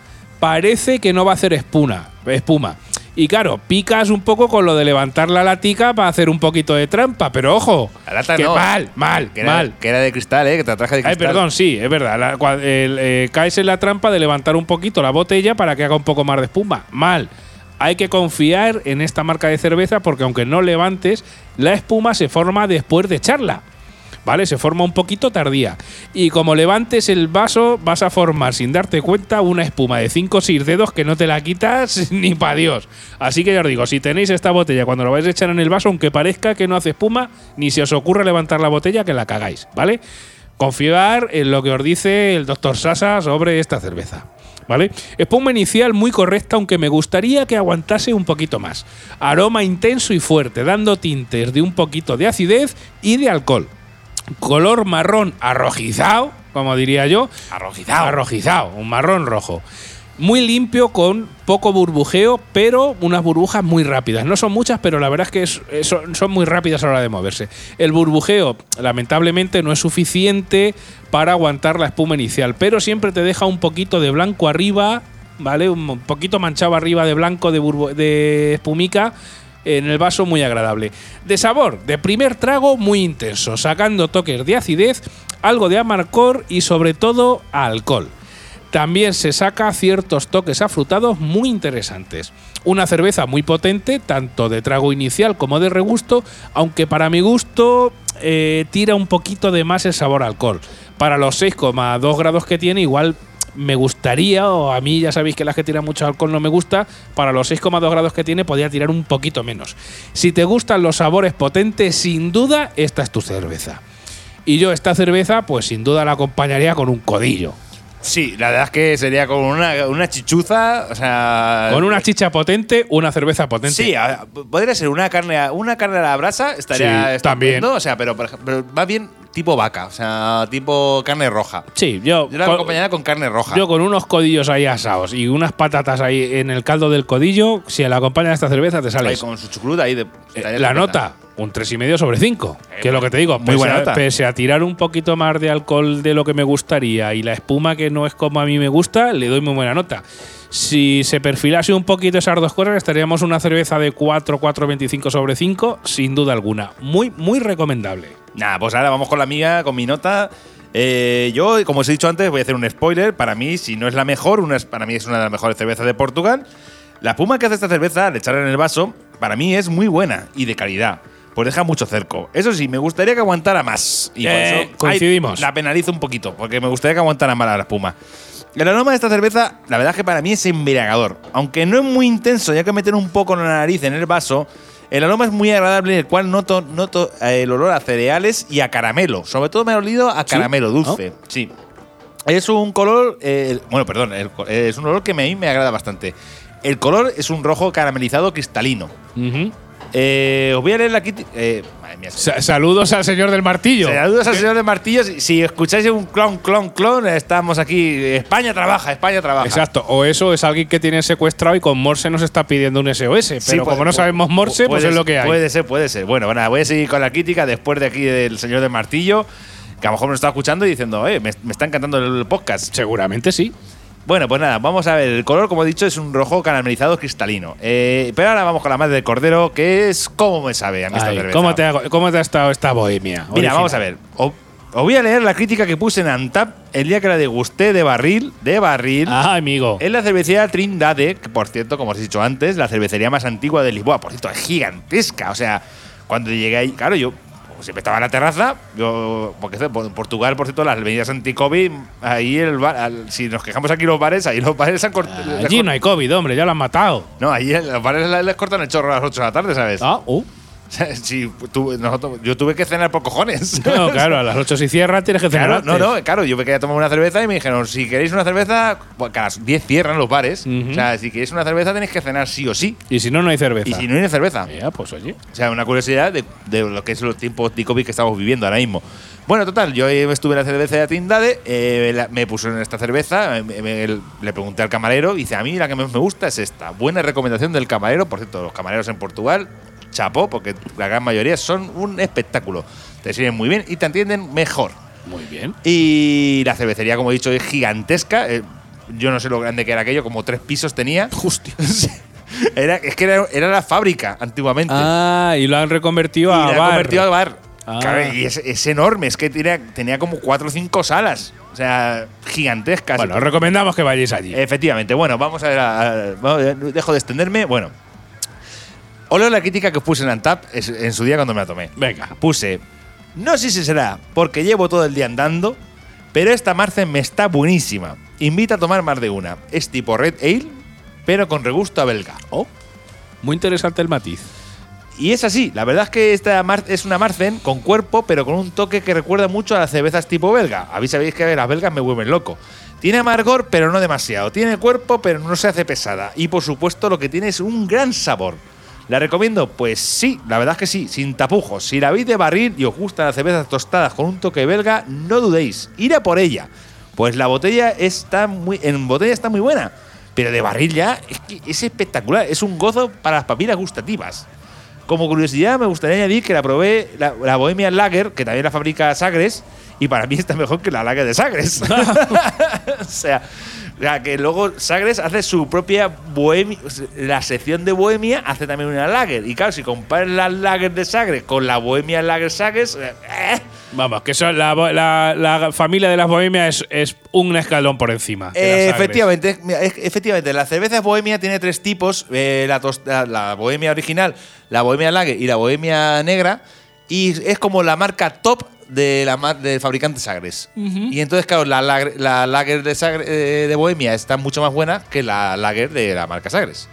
parece que no va a hacer espuma. espuma. Y claro, picas un poco con lo de levantar la latica para hacer un poquito de trampa, pero ojo, La lata que no. mal, mal, Que era, mal. que era de cristal, ¿eh? Que te la traje de Ay, cristal. perdón, sí, es verdad. La- cua- el, eh, caes en la trampa de levantar un poquito la botella para que haga un poco más de espuma. Mal. Hay que confiar en esta marca de cerveza porque aunque no levantes, la espuma se forma después de echarla. ¿Vale? Se forma un poquito tardía. Y como levantes el vaso, vas a formar sin darte cuenta una espuma de 5 o 6 dedos que no te la quitas ni para Dios. Así que ya os digo, si tenéis esta botella cuando la vais a echar en el vaso, aunque parezca que no hace espuma, ni se os ocurra levantar la botella que la cagáis, ¿vale? Confiar en lo que os dice el doctor Sasa sobre esta cerveza. ¿Vale? Espuma inicial muy correcta, aunque me gustaría que aguantase un poquito más. Aroma intenso y fuerte, dando tintes de un poquito de acidez y de alcohol. Color marrón arrojizado, como diría yo. Arrojizado. Arrojizado, un marrón rojo. Muy limpio, con poco burbujeo, pero unas burbujas muy rápidas. No son muchas, pero la verdad es que es- es- son, muy rápidas a la hora de moverse. El burbujeo, lamentablemente, no es suficiente para aguantar la espuma inicial, pero siempre te deja un poquito de blanco arriba, ¿vale? Un poquito manchado arriba de blanco de, burbu- de espumica en el vaso muy agradable. De sabor, de primer trago muy intenso, sacando toques de acidez, algo de amargor y sobre todo alcohol. También se saca ciertos toques afrutados muy interesantes. Una cerveza muy potente, tanto de trago inicial como de regusto, aunque para mi gusto eh, tira un poquito de más el sabor alcohol. Para los 6,2 grados que tiene, igual me gustaría, o a mí ya sabéis que las que tiran mucho alcohol no me gusta, para los 6,2 grados que tiene podría tirar un poquito menos. Si te gustan los sabores potentes, sin duda esta es tu cerveza. Y yo esta cerveza, pues sin duda la acompañaría con un codillo. Sí, la verdad es que sería con una, una chichuza, o sea. Con una chicha potente, una cerveza potente. Sí, a- podría ser una carne, a- una carne a la brasa, estaría Sí, estupendo, también. O sea, pero, por más bien tipo vaca, o sea, tipo carne roja. Sí, yo, Yo la con, acompañaría con carne roja. yo con unos codillos ahí asados y unas patatas ahí en el caldo del codillo, si la acompaña esta cerveza te Ahí sales. con su chucruta ahí de. Eh, estaría la estupenda. nota, un 3,5 sobre 5. que es lo que te digo. muy pese buena a- nota. Pese a tirar un poquito más de alcohol de lo que me gustaría y la espuma que no es como a mí me gusta, le doy muy buena nota. Si se perfilase un poquito esas dos cosas, estaríamos una cerveza de 4, 4,25 sobre 5, sin duda alguna. Muy, muy recomendable. Nada, pues ahora vamos con la mía, con mi nota. Eh, yo, como os he dicho antes, voy a hacer un spoiler. Para mí, si no es la mejor, una es- para mí es una de las mejores cervezas de Portugal. La espuma que hace esta cerveza, al echarla en el vaso, para mí es muy buena y de calidad. Pues deja mucho cerco. Eso sí, me gustaría que aguantara más. Y Eh, eso ay, coincidimos. la penalizo un poquito, porque me gustaría que aguantara más la espuma. El aroma de esta cerveza, la verdad es que para mí es embriagador. Aunque no es muy intenso, ya que meter un poco la nariz en el vaso, el aroma es muy agradable, en el cual noto, noto eh, el olor a cereales y a caramelo. Sobre todo me ha olido a caramelo dulce. Sí. Es un color. eh, bueno, perdón, el es un olor que a mí me agrada bastante. El color es un rojo caramelizado cristalino. Eh, os voy a leer la crítica. Eh, madre mía, Sa- saludos al señor del martillo. Saludos al señor de Martillo. Si, si escucháis un clon, clon, clon, estamos aquí. España trabaja, España trabaja. Exacto, o eso es alguien que tiene secuestrado y con Morse nos está pidiendo un SOS. Pero Sí, como puede- no sabemos Morse, pues es lo que hay. Puede ser, puede ser. Bueno, bueno, voy a seguir con la crítica después de aquí del señor del Martillo, que a lo mejor nos está escuchando y diciendo, eh, me, me está encantando el podcast. Seguramente sí. Bueno, pues nada, vamos a ver. El color, como he dicho, es un rojo caramelizado cristalino. Eh, pero ahora vamos con la madre del cordero, que es cómo me sabe a mí esta Ay, cerveza. ¿cómo, te ha, ¿Cómo te ha estado esta bohemia? Mira, original? vamos a ver. O- Os voy a leer la crítica que puse en Antap el día que la degusté de barril, de barril, Ah, amigo. en la cervecería Trindade, que por cierto, como os he dicho antes, la cervecería más antigua de Lisboa. Por cierto, es gigantesca. O sea, cuando llegué ahí, claro, yo como siempre estaba en la terraza, yo, porque en Portugal, por cierto, las medidas anti-COVID, ahí el bar, al- si nos quejamos aquí los bares, ahí los bares han cortado. Allí no hay COVID, hombre, ya lo han matado. No, ahí los bares les cortan el chorro a las 8 de la tarde, ¿sabes? Ah, uh. Si nosotros, yo tuve que cenar por cojones. No, claro, a las 8 si cierra tienes que cenar Claro, no, antes. no, claro, yo me quería tomar una cerveza y me dijeron, si queréis una cerveza, pues a las 10 cierran los bares. O sea, si queréis una cerveza tenéis que cenar sí o sí. Y si no, no hay cerveza. Y si no hay cerveza. Ya, pues oye. O sea, una curiosidad de, de lo que es los tiempos de COVID que estamos viviendo ahora mismo. Bueno, total, yo estuve en la cerveza de Tindade, eh, la- me puso en esta cerveza, me- me- le pregunté al camarero, y dice, a mí la que más me gusta es esta. Buena recomendación del camarero, por cierto, los camareros en Portugal, chapó, porque la gran mayoría son un espectáculo. Te sirven muy bien y te entienden mejor. Muy bien. Y la cervecería, como he dicho, es gigantesca. Eh, yo no sé lo grande que era aquello, como tres pisos tenía. Hostia. Era, es que era, era la fábrica antiguamente. Ah, y lo han reconvertido y a la ha bar. convertido a bar. Ah. Claro, y es, es enorme, es que tenía, tenía como cuatro o cinco salas. O sea, gigantescas. Bueno, os recomendamos que vayáis allí. Efectivamente, bueno, vamos a ver. a- a- vamos, dejo de extenderme. Bueno, Oleo la crítica que puse en Antap en su día cuando me la tomé. Venga. Puse, no sé si será porque llevo todo el día andando, pero esta Marzen me está buenísima. Invita a tomar más de una. Es tipo Red Ale, pero con regusto a belga. Oh, muy interesante el matiz. Y es así, la verdad es que esta es una Marzen con cuerpo, pero con un toque que recuerda mucho a las cervezas tipo belga. A mí sabéis que las belgas me vuelven loco. Tiene amargor, pero no demasiado. Tiene cuerpo, pero no se hace pesada. Y por supuesto, lo que tiene es un gran sabor. ¿La recomiendo? Pues sí, la verdad es que sí, sin tapujos. Si la veis de barril y os gustan las cervezas tostadas con un toque belga, no dudéis, ir a por ella. Pues la botella está muy, en botella está muy buena, pero de barril ya es, espectacular. Es un gozo para las papilas gustativas. Como curiosidad, me gustaría añadir que la probé la, la Bohemia Lager, que también la fabrica Sagres, y para mí está mejor que la Lager de Sagres. o sea, la que luego Sagres hace su propia Bohemia, la sección de Bohemia hace también una Lager. Y claro, si comparas la Lager de Sagres con la Bohemia Lager Sagres, eh, Vamos, que son la, bo- la- la familia de las bohemias es, es un escalón por encima. las Eh, efectivamente, efectivamente, la cerveza bohemia tiene tres tipos: eh, la bohemia original, la bohemia lager y la bohemia negra. Y es como la marca top de la del fabricante Sagres. Y entonces, claro, la, lager- la lager de, Sagre- eh, de bohemia está mucho más buena que la lager de la marca Sagres.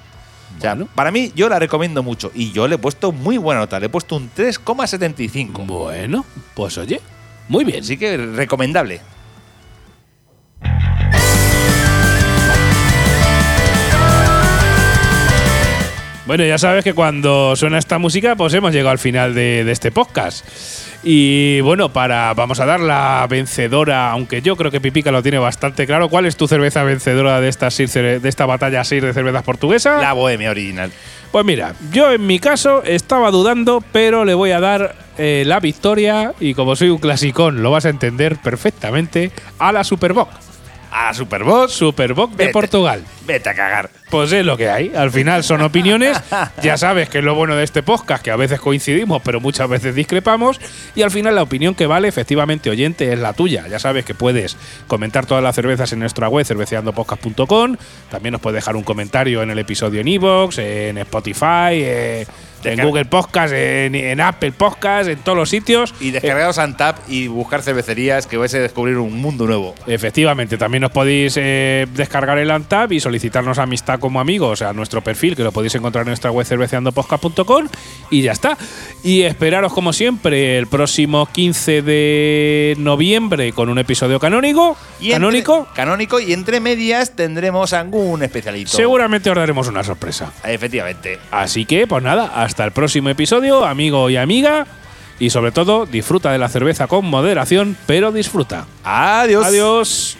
O sea, Bueno. para mí, yo la recomiendo mucho. Y yo le he puesto muy buena nota. Le he puesto un 3,75. Bueno, pues oye, muy bien. Así que recomendable. Bueno, ya sabes que cuando suena esta música, pues hemos llegado al final de, de este podcast. Y bueno, para vamos a dar la vencedora, aunque yo creo que Pipica lo tiene bastante claro. ¿Cuál es tu cerveza vencedora de esta, de esta batalla Sir de cervezas portuguesa? La bohemia original. Pues mira, yo en mi caso estaba dudando, pero le voy a dar eh, la victoria, y como soy un clasicón, lo vas a entender perfectamente, a la Superboc. A la Superbox. Superboc de Vete. Portugal. Vete a cagar. Pues es lo que hay. Al final son opiniones. Ya sabes que es lo bueno de este podcast, que a veces coincidimos, pero muchas veces discrepamos. Y al final la opinión que vale, efectivamente, oyente, es la tuya. Ya sabes que puedes comentar todas las cervezas en nuestra web, cerveceandopodcast.com. También nos puedes dejar un comentario en el episodio en iVoox, en Spotify, eh, en. Google Podcast, en, en Apple Podcast, en todos los sitios. Y descargaos Antap y buscar cervecerías que vais a descubrir un mundo nuevo. Efectivamente, también os podéis eh, descargar el Antab y solicitarnos amistad como amigos a nuestro perfil, que lo podéis encontrar en nuestra web cerveceandopodcast.com y ya está. Y esperaros como siempre el próximo 15 de noviembre con un episodio canónico. Y entre- canónico. canónico y entre medias tendremos algún especialito. Seguramente os daremos una sorpresa. Efectivamente. Así que, pues nada, hasta el próximo episodio, amigo y amiga. Y sobre todo, disfruta de la cerveza con moderación, pero disfruta. Adiós. Adiós.